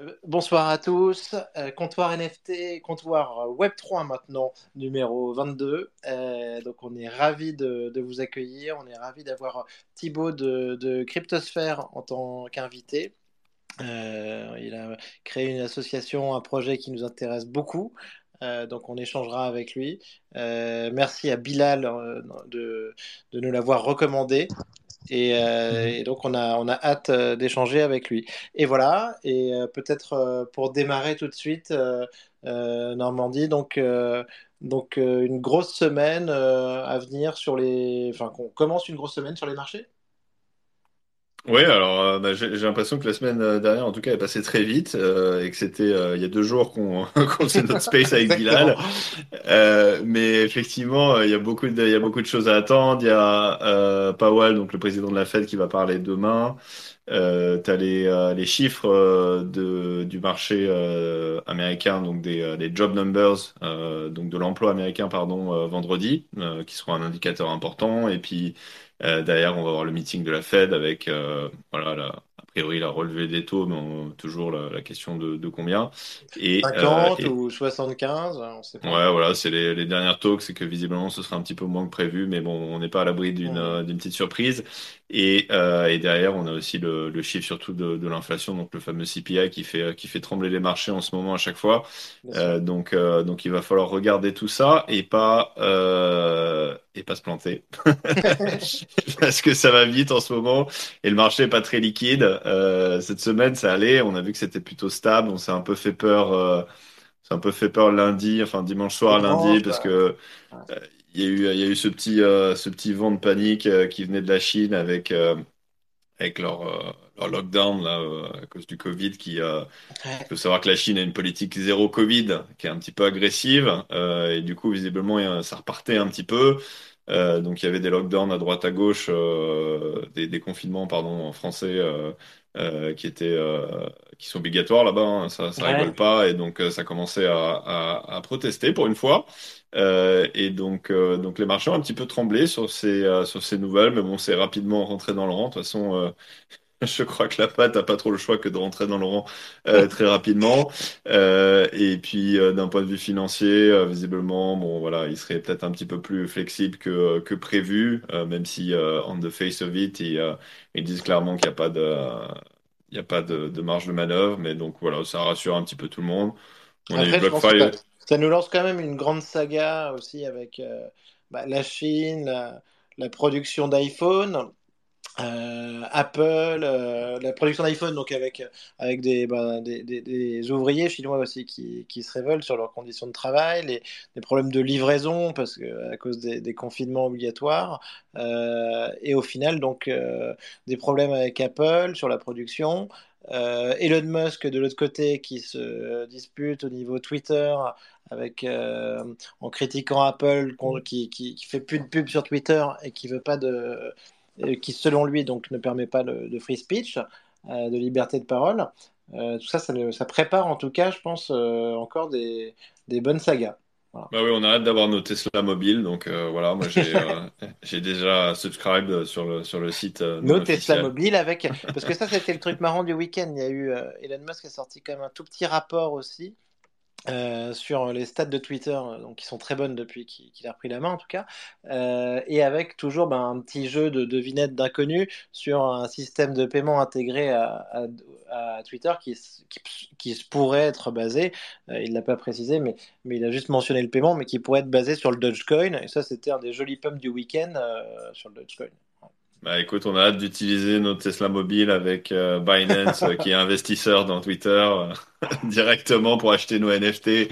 Euh, Bonsoir à tous, Euh, comptoir NFT, comptoir Web3 maintenant, numéro 22. Euh, donc on est ravi de, vous accueillir, on est ravi d'avoir Thibaut de, Cryptosphère en tant qu'invité. Euh, il a créé une association, un projet qui nous intéresse beaucoup, Euh, donc on échangera avec lui. Euh, merci à Bilal euh, de nous l'avoir recommandé. Et, euh, Mhm. et donc, on a, on a hâte euh, d'échanger avec lui. Et voilà, et euh, peut-être pour démarrer tout de suite, Normandie, donc, donc une grosse semaine à venir sur les... Enfin, qu'on commence une grosse semaine sur les marchés? Oui, alors euh, bah, j'ai j'ai l'impression que la semaine euh, dernière, en tout cas, est passée très vite euh, et que c'était euh, il y a deux jours qu'on qu'on faisait notre space avec Exactement. Bilal. Euh, mais effectivement, euh, il y a beaucoup de, il y a beaucoup de choses à attendre. Il y a euh, Powell, donc le président de la Fed, qui va parler demain. Euh, tu as les, euh, les chiffres euh, de, du marché euh, américain, donc des, euh, des job numbers, euh, donc de l'emploi américain, pardon, euh, vendredi, euh, qui seront un indicateur important. Et puis derrière, on va avoir le meeting de la Fed avec, euh, voilà, la, a priori, la relevée des taux, mais on- toujours la, la question de, de combien. Et, euh, 50 et ou 75, on ne sait pas. Ouais, voilà, c'est les, les dernières talks, c'est que visiblement ce sera un petit peu moins que prévu, mais bon, on n'est pas à l'abri d'une euh, d'une petite surprise. Et, euh, et derrière, on a aussi le, le chiffre surtout de, de l'inflation, donc le fameux CPI qui fait, qui fait trembler les marchés en ce moment à chaque fois. Euh, donc, euh, donc il va falloir regarder tout ça et pas, et pas se planter. Parce que ça va vite en ce moment et le marché est pas très liquide. Cette semaine, ça allait, on a vu que c'était plutôt stable, on s'est un peu fait peur. c'est un peu fait peur lundi, enfin dimanche soir, lundi, parce que euh, il y a eu, il y a eu ce petit, euh, ce petit vent de panique euh, qui venait de la Chine avec, euh, avec leur, leur lockdown là, à cause du Covid. Qui, euh, il faut savoir que la Chine a une politique zéro Covid qui est un petit peu agressive, euh, et du coup, visiblement, ça repartait un petit peu. Euh, donc, il y avait des lockdowns à droite à gauche, des, des confinements, pardon, en français, euh, qui étaient, euh, qui sont obligatoires là-bas. hein, ça, ça rigole pas, et donc euh, ça commençait à, à, à protester pour une fois. Et donc, donc les marchés ont un petit peu tremblé sur ces, sur ces nouvelles, mais bon, c'est rapidement rentré dans le rang. De toute façon, je crois que la patte n'a pas trop le choix que de rentrer dans le rang euh, très rapidement. Euh, et puis, euh, d'un point de vue financier, visiblement, bon, voilà, il serait peut-être un petit peu plus flexible que, que prévu, même si, on the face of it, ils, ils disent clairement qu'il n'y a pas de, il y a pas de, de marge de manœuvre. Mais donc, voilà, ça rassure un petit peu tout le monde. On a eu ça, nous lance quand même une grande saga aussi avec bah, la Chine, la, la production d'iPhone. Euh, Apple, euh, la production d'iPhone, donc avec, avec des, bah, des, des- des ouvriers chinois aussi qui, qui se révoltent sur leurs conditions de travail, les, problèmes de livraison parce que, à cause des, confinements obligatoires, euh, et au final, donc, des problèmes avec Apple sur la production. Elon Musk de l'autre côté qui se dispute au niveau Twitter avec en critiquant Apple qui, qui, qui fait plus de pub sur Twitter et qui veut pas de qui selon lui donc ne permet pas le- de free speech, euh, de liberté de parole. Euh, tout ça, ça, prépare en tout cas, je pense, euh, encore des, des bonnes sagas. Voilà. Bah oui, on a hâte d'avoir nos Tesla mobiles. Donc, euh, voilà, moi, j'ai euh, déjà subscribe sur le, sur le site euh, Nos Tesla mobiles avec... Parce que ça, c'était le truc marrant du week-end. Il y a eu... euh, Elon Musk a sorti quand même un tout petit rapport aussi euh, sur les stats de Twitter, euh, donc qui sont très bonnes depuis qu'il a repris la main en tout cas, Euh, et avec toujours ben, un petit jeu de devinettes d'inconnus sur un système de paiement intégré à, Twitter qui, qui, pourrait être basé, il l'a pas précisé, mais, mais il a juste mentionné le paiement, mais qui pourrait être basé sur le Dogecoin, et ça c'était un des jolis pumps du week-end sur le Dogecoin. Bah écoute, on a hâte d'utiliser notre Tesla mobile avec euh, Binance, euh, qui est investisseur dans Twitter, euh, directement pour acheter nos NFT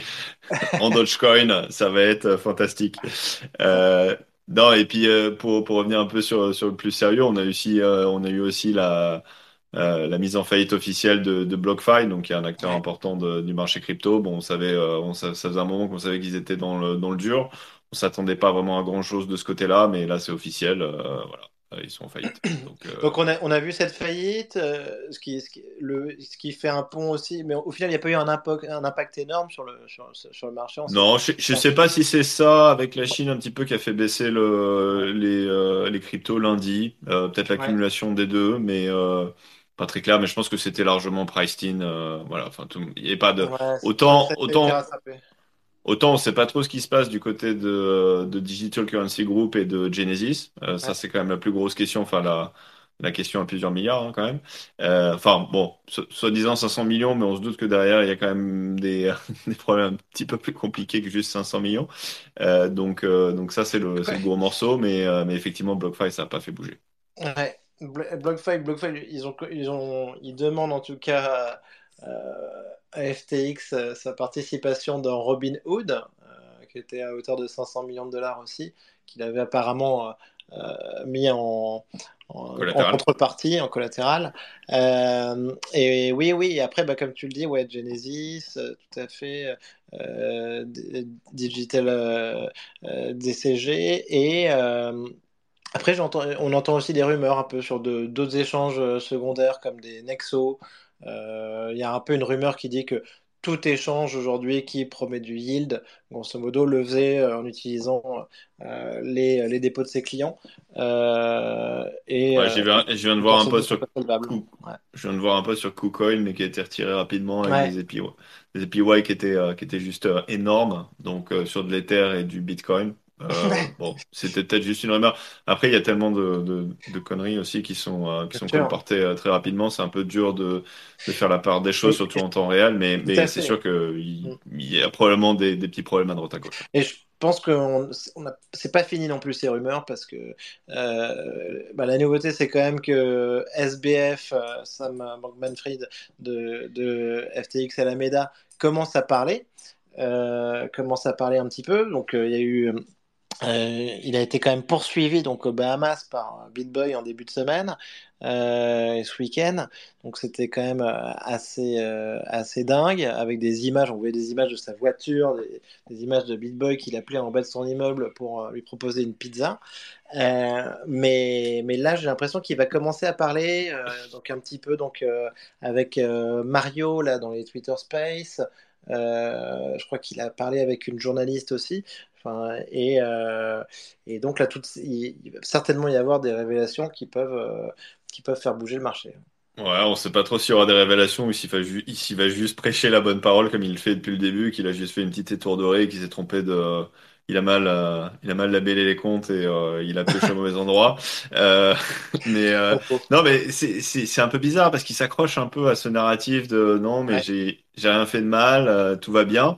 en Dogecoin. Ça va être fantastique. Euh, non, et puis euh, pour, pour revenir un peu sur, sur le plus sérieux, on a aussi, euh, on a eu aussi la, euh, la mise en faillite officielle de, de BlockFi, donc qui est un acteur Ouais. important de- du marché crypto. Bon, on savait, euh, on, sa- ça faisait un moment qu'on savait qu'ils étaient dans le, dans le dur. On s'attendait pas vraiment à grand-chose de ce côté-là, mais là c'est officiel. euh, voilà, ils sont en faillite. Donc, euh, Donc on a, on a vu cette faillite, euh, ce qui, ce qui, le, ce qui fait un pont aussi, mais au final il n'y a pas eu un impact, un impact énorme sur le, sur, sur le marché, ne Non, je, Enfin, sais pas si c'est ça avec la Chine un petit peu qui a fait baisser le, les, euh, les cryptos lundi. Euh, peut-être ouais. l'accumulation des deux, mais, euh, pas très clair, mais je pense que c'était largement priced in. voilà, enfin, il n'y avait pas de autant autant. Autant on ne sait pas trop ce qui se passe du côté de, de Digital Currency Group et de Genesis. Ça, c'est quand même la plus grosse question. Enfin, la, la question à plusieurs milliards hein, quand même. Euh, enfin bon, soi-disant 500 millions, mais on se doute que derrière il y a quand même des, des problèmes un petit peu plus compliqués que juste 500 millions. Euh, donc, euh, donc ça c'est le, le, gros morceau, mais, mais effectivement BlockFi ça n'a pas fait bouger. Ouais. BlockFi, BlockFi, ils ont, ils ont, ils demandent en tout cas FTX sa participation dans Robinhood, qui était à hauteur de 500 millions de dollars aussi, qu'il avait apparemment mis en, en, contrepartie, en collatéral. Euh, et oui, oui, après, bah, comme tu le dis, ouais, Genesis, euh, tout à fait, euh, Digital DCG, et après, on entend aussi des rumeurs un peu sur d'autres échanges secondaires comme des Nexo. Il y a un peu une rumeur qui dit que tout échange aujourd'hui qui promet du yield, grosso modo, le faisait euh, en utilisant euh, les, les, dépôts de ses clients. Euh, et, je, viens, de voir un peu sur je viens de voir un sur KuCoin, mais qui a été retiré rapidement avec des API, des API qui étaient, qui étaient juste énormes, donc sur de l'Ether et du Bitcoin. Euh, bon, c'était peut-être juste une rumeur. Après, il y a tellement de, de, conneries aussi qui sont, euh, qui sont comportées euh, très rapidement. C'est un peu dur de, de, faire la part des choses, surtout en temps réel, mais, mais c'est sûr qu'il mm. il y a probablement des, des, petits problèmes à droite à gauche. Et je pense que c'est pas fini non plus ces rumeurs parce que bah, la nouveauté, c'est quand même que SBF, Sam Bankman-Fried de, de FTX Alameda, commence à parler. commence à parler un petit peu. Donc, il y a eu euh, il a été quand même poursuivi donc aux Bahamas par BitBoy en début de semaine euh, ce week-end. Donc c'était quand même euh, assez assez dingue avec des images. On voyait des images de sa voiture, des, images de BitBoy qu'il appelait en bas de son immeuble pour lui proposer une pizza. mais, mais là, j'ai l'impression qu'il va commencer à parler, donc un petit peu donc avec Mario là dans les Twitter Space. je crois qu'il a parlé avec une journaliste aussi et, euh, et, donc là, tout, il, va certainement y avoir des révélations qui peuvent, euh, qui peuvent faire bouger le marché. Ouais, on sait pas trop s'il y aura des révélations ou s'il va, va, juste prêcher la bonne parole comme il le fait depuis le début, qu'il a juste fait une petite étourderie, qu'il s'est trompé de, il a mal, euh, il a mal labellé les comptes et il a pêché au mauvais endroit. mais non, mais c'est un peu bizarre parce qu'il s'accroche un peu à ce narratif de non, mais j'ai j'ai rien fait de mal, tout va bien.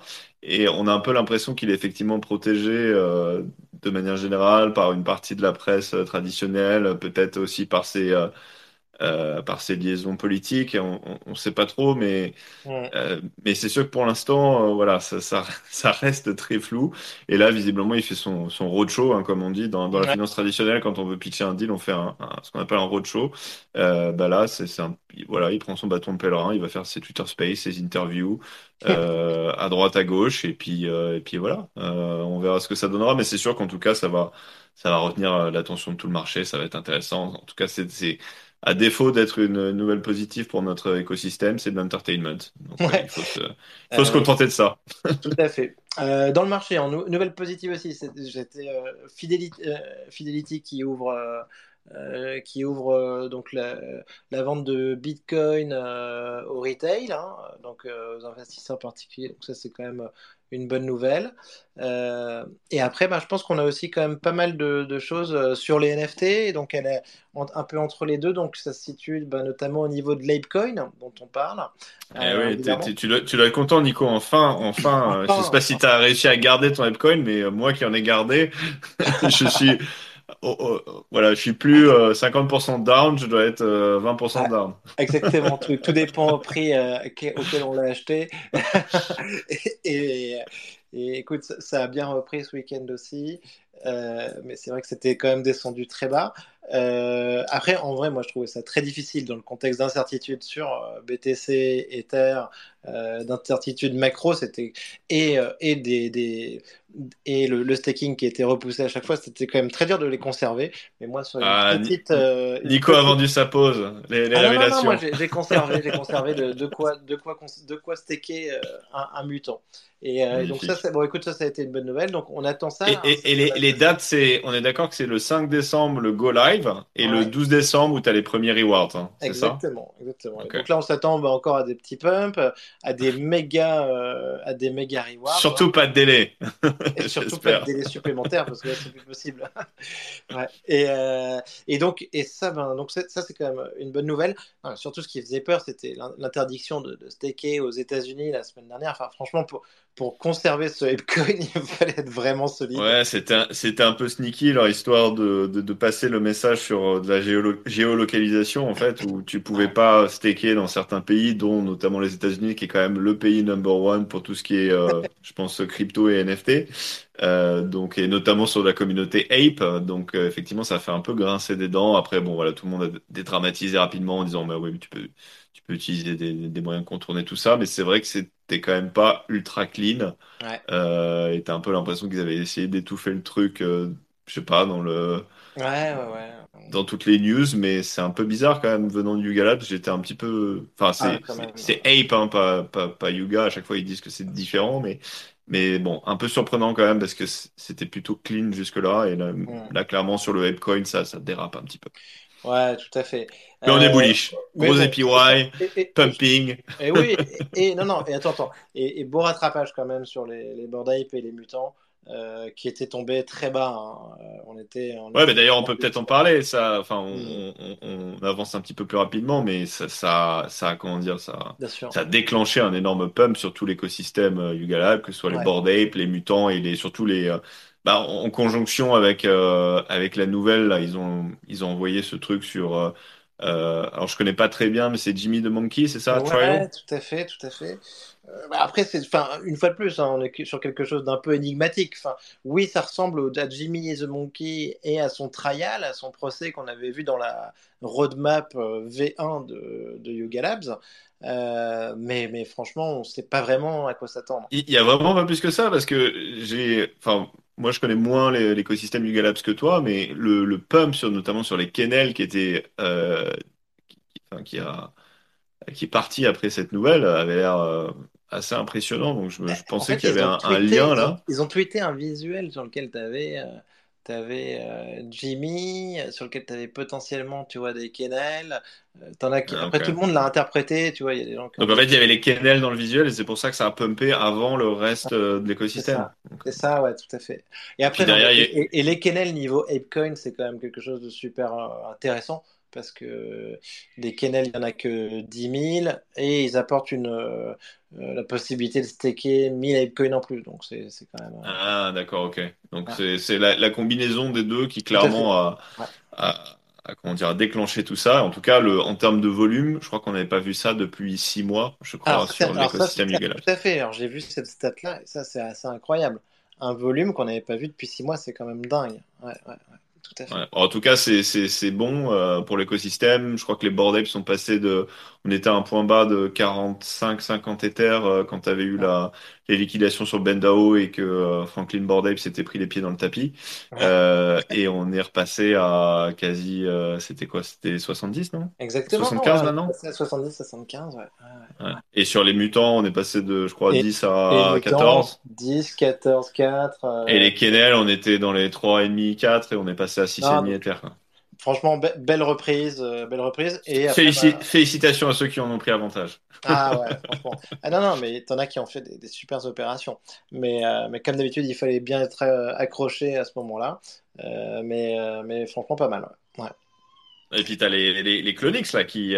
Et on a un peu l'impression qu'il est effectivement protégé euh, de manière générale par une partie de la presse euh, traditionnelle, peut-être aussi par ses, euh, par ses liaisons politiques. On ne sait pas trop, mais, euh, mais c'est sûr que pour l'instant, euh, voilà, ça, ça, ça, reste très flou. Et là, visiblement, il fait son, son roadshow, hein, comme on dit dans, dans la finance traditionnelle. Quand on veut pitcher un deal, on fait un, ce qu'on appelle un roadshow. bah là, c'est voilà, il prend son bâton de pèlerin, il va faire ses Twitter Space, ses interviews à droite, à gauche, et puis, et puis voilà, on verra ce que ça donnera. Mais c'est sûr qu'en tout cas, ça va, ça va retenir l'attention de tout le marché. Ça va être intéressant. En tout cas, c'est à défaut d'être une nouvelle positive pour notre écosystème, c'est de l'entertainment. Donc, il faut se, faut se euh, contenter de ça. Tout à fait. Euh, dans le marché, en nouvelle positive aussi, j'étais euh, Fidelity, Fidelity, qui ouvre. qui ouvre donc la, la, vente de Bitcoin au retail, hein, donc aux investisseurs particuliers. Donc ça c'est quand même une bonne nouvelle. Euh, et après, bah, je pense qu'on a aussi quand même pas mal de, choses euh, sur les NFT. donc, elle est un peu entre les deux. Donc, ça se situe bah, notamment au niveau de l'Apecoin, dont on parle. Eh euh, oui, tu dois être content, Nico. Enfin, enfin. je ne sais pas si tu as réussi à garder ton Apecoin, mais moi qui en ai gardé, je suis. Oh, oh, voilà, je suis plus 50% down, je dois être 20% down. Exactement, tout, tout, dépend au prix auquel on l'a acheté. et, et écoute, ça a bien repris ce week-end aussi, euh, mais c'est vrai que c'était quand même descendu très bas. Euh, après, en vrai, moi, je trouvais ça très difficile dans le contexte d'incertitude sur euh, BTC, Ether, d'incertitude macro, c'était et, et des, des et le, staking qui était repoussé à chaque fois, c'était quand même très dur de les conserver. Mais moi, sur une ah, petite, Nico a vendu sa pause, les, les ah, révélations. Non, non, moi, j'ai conservé, j'ai conservé de, de, quoi, de quoi, de quoi staker un, un mutant. Et euh, donc ça, bon, écoute, ça, ça a été une bonne nouvelle. Donc on attend ça. Et, hein, les, les, dates, c'est, on est d'accord que c'est le 5 décembre le go live live et le Ouais. 12 décembre où tu as les premiers rewards, hein, ça? Exactement, exactement. Donc là, on s'attend bah, encore à des petits pumps, à des méga, euh, à des méga rewards. Surtout pas de délai, Et surtout pas de délai supplémentaire parce que là c'est plus possible. ouais. Et, euh, et donc et ça ben donc c'est- ça c'est quand même une bonne nouvelle. Surtout ce qui faisait peur c'était l'in- l'interdiction de, de staker aux États-Unis la semaine dernière. Enfin franchement pour pour conserver ce Apecoin il fallait être vraiment solide. Ouais, c'était un, un peu sneaky leur histoire de, de, passer le message sur euh, de la géolo- géolocalisation en fait, où tu pouvais pas staker dans certains pays, dont notamment les États-Unis, qui est quand même le pays number one pour tout ce qui est, euh, je pense, crypto et NFT. Euh, donc et notamment sur la communauté Ape. Donc effectivement, ça fait un peu grincer des dents. Après, bon voilà, tout le monde a dédramatisé rapidement en disant, bah oui, mais tu peux, tu peux utiliser des, des moyens de contourner tout ça, mais c'est vrai que c'était quand même pas ultra clean. Ouais. Euh, et t'as un peu l'impression qu'ils avaient essayé d'étouffer le truc, euh, je sais pas, dans le, Ouais ouais ouais. dans toutes les news, mais c'est un peu bizarre quand même venant de Yuga Labs. J'étais un petit peu, enfin c'est Ah, c'est c'est Ape, hein, pas, pas pas Yuga. À chaque fois ils disent que c'est différent, mais mais bon, un peu surprenant quand même parce que c'était plutôt clean jusque-là et là, Mm. là clairement sur le Apecoin ça ça dérape un petit peu. Ouais tout à fait. Mais on est Euh, bullish, gros bon, APY, et- et- et- pumping. Et oui, et, non, non, et attends, attends. Et, beau rattrapage quand même sur les, les Bored Ape et les mutants euh, qui étaient tombés très bas. hein. Euh, on était. on Ouais, était mais d'ailleurs, on peut peut-être en parler. Ça, enfin, on, Mm. on- on- avance un petit peu plus rapidement, mais ça, ça, ça, comment dire, ça, ça a déclenché un énorme pump sur tout l'écosystème euh, Yuga Lab, que ce soit les. Bored Ape, les mutants et les, surtout les, bah, en, conjonction avec euh, avec la nouvelle, là, ils ont ils ont envoyé ce truc sur. euh, euh, alors, je connais pas très bien, mais c'est Jimmy the Monkey, c'est ça, Ouais, Trial? tout à fait, tout à fait. Euh, bah, après, c'est, enfin, une fois de plus, hein, on est sur quelque chose d'un peu énigmatique. Enfin, oui, ça ressemble au, à Jimmy et the Monkey et à son trial, à son procès qu'on avait vu dans la roadmap euh, V1 de, de Yuga Labs. Euh, mais, mais franchement, on ne sait pas vraiment à quoi s'attendre. Il il y a vraiment pas plus que ça parce que j'ai, enfin, moi je connais moins les- l'écosystème Yuga Labs que toi, mais le, le pump sur, notamment sur les kennels qui était, euh, qui, enfin, qui a, qui est parti après cette nouvelle avait l'air euh, assez impressionnant. Donc je, me- je En pensais fait, qu'il y ils avait ont un, un tweeté, lien ils ont, là. ils ont tweeté un visuel sur lequel tu avais, Jimmy, euh, sur lequel tu avais potentiellement, tu vois, des Kennel. Euh, t'en as qui... Ah, Après, ok. tout le monde l'a interprété, tu vois, il y a des gens qui ont Donc en fait il y avait les kennels dans le visuel et c'est pour ça que ça a pumpé avant le reste euh, de l'écosystème. C'est ça, ouais, tout à fait. Et après, derrière y et, et- les Kennel niveau Apecoin, c'est quand même quelque chose de super euh, intéressant parce que les Kennel, il n'y en a que 10 000 et ils apportent une, euh, euh, la possibilité de staker 1000 Apecoin en plus. Donc, c'est quand même. euh, Ah, d'accord, ok. Donc ouais, c'est la, la combinaison des deux qui clairement a, Ouais. a- a, comment dire, a déclenché tout ça. En tout cas, le, en termes de volume, je crois qu'on n'avait pas vu ça depuis six mois, je crois, Alors, sur l'écosystème Labs. tout à fait. Alors, j'ai vu cette stat-là et ça, c'est assez incroyable. Un volume qu'on n'avait pas vu depuis 6 mois, c'est quand même dingue. Ouais, ouais, ouais, En tout cas, c'est bon euh, pour l'écosystème. Je crois que les Apes sont passés de, on était à un point bas de 45-50 Ethers euh, quand tu avais eu la les liquidations sur Bendao et que euh, Franklin Bored Ape s'était pris les pieds dans le tapis. Euh, et on est repassé à quasi, c'était quoi? C'était 70, non? exactement. Ouais, 75 on est maintenant? passé à 70, 75. Ouais, ouais, ouais. Ouais. Et sur les mutants, on est passé de, je crois, Et, 10 et à Mutant, 14. 10, 14, 4. Et les Kennel, on était dans les 3,5, 4 et on est passé à non, 6,5 Ether, quoi. Franchement, be- belle reprise. euh, belle reprise. Et après, Félici- bah, Félicitations à ceux qui en ont pris avantage. ah ouais, franchement. Ah non, non, mais t'en as qui ont fait des, des super opérations. Mais, euh, mais comme d'habitude, il fallait bien être euh, accroché à ce moment-là. Euh, mais, mais franchement, pas mal. Ouais. Ouais. Et puis t'as les, les, les Clonix là qui,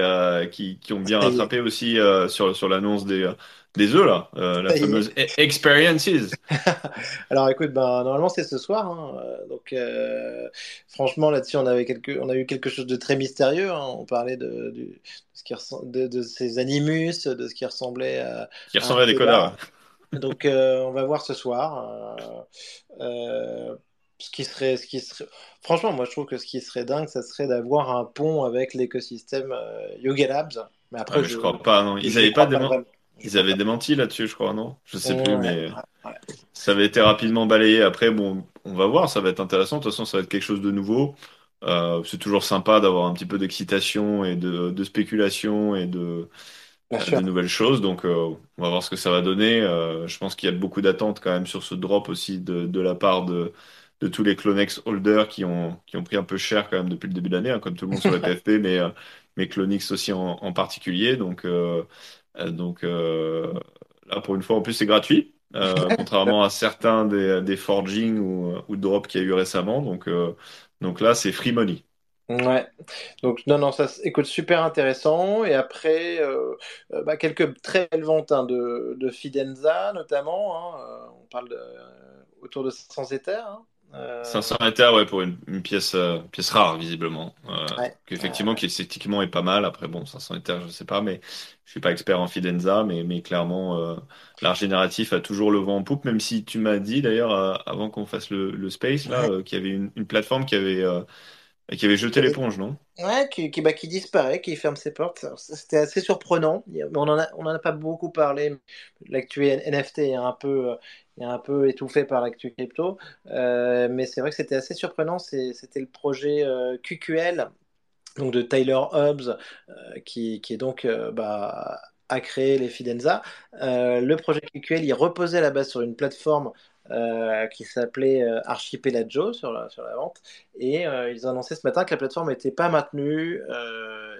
qui, qui ont bien rattrapé aussi sur, sur l'annonce des, des œufs là, euh, la fameuse e- Experiences. Alors écoute, ben, normalement c'est ce soir. hein, euh, donc euh, franchement là-dessus on avait quelque, on a eu quelque chose de très mystérieux. hein, on parlait de, de ce qui ressemble, de, de ces animus, de ce qui ressemblait à, qui ressemblait à des connards. Donc euh, on va voir ce soir. ce qui serait, ce qui serait... Franchement, moi je trouve que ce qui serait dingue, ça serait d'avoir un pont avec l'écosystème Yoga Labs. Mais Ah, après, mais je je crois pas, non. Ils je avaient crois pas pas démen- vraiment. Ils avaient démenti là-dessus, je crois, non? Je sais plus, mais ouais, ça avait été rapidement balayé. Après, bon, on va voir, ça va être intéressant. De toute façon, ça va être quelque chose de nouveau. Euh, c'est toujours sympa d'avoir un petit peu d'excitation et de, de spéculation et de, euh, nouvelles choses. Donc, euh, on va voir ce que ça va donner. Euh, je pense qu'il y a beaucoup d'attentes quand même sur ce drop aussi de, de la part de, de tous les Clonex holders qui ont, qui ont pris un peu cher quand même depuis le début de l'année, hein, comme tout le monde sur les PFP, mais, euh, mais Clonix aussi en, particulier. Donc, euh, donc là, pour une fois, en plus, c'est gratuit. contrairement à certains des, des forging ou, ou drop qu'il y a eu récemment. Donc, donc là, c'est free money. Ouais, donc non, non, ça écoute super intéressant. Et après, euh, euh, bah, quelques très belles ventes hein, de, de, Fidenza notamment. Hein, euh, on parle de, autour de 500 éthers. Hein. 500 éthers, ouais, pour une, pièce, pièce rare, visiblement. Effectivement, qui esthétiquement est pas mal. Après, bon, 500 éthers, je sais pas, mais je suis pas expert en Fidenza, mais, mais clairement, l'art génératif a toujours le vent en poupe, même si tu m'as dit d'ailleurs, avant qu'on fasse le, le Space, là, qu'il y avait une, une, plateforme qui avait qui avait jeté l'éponge, non? Ouais, qui, qui, bah, qui, disparaît, qui ferme ses portes. C'était assez surprenant. On n'en a, on en a pas beaucoup parlé. L'actu NFT est un peu, est un peu étouffé par l'actu crypto. Euh, mais c'est vrai que c'était assez surprenant. C'était le projet euh, QQL donc de Tyler Hobbs, euh, qui, qui, est donc bah, a créé les Fidenza. le projet QQL, il reposait à la base sur une plateforme qui s'appelait Archipelago sur la, vente. Et ils ont annoncé ce matin que la plateforme n'était pas maintenue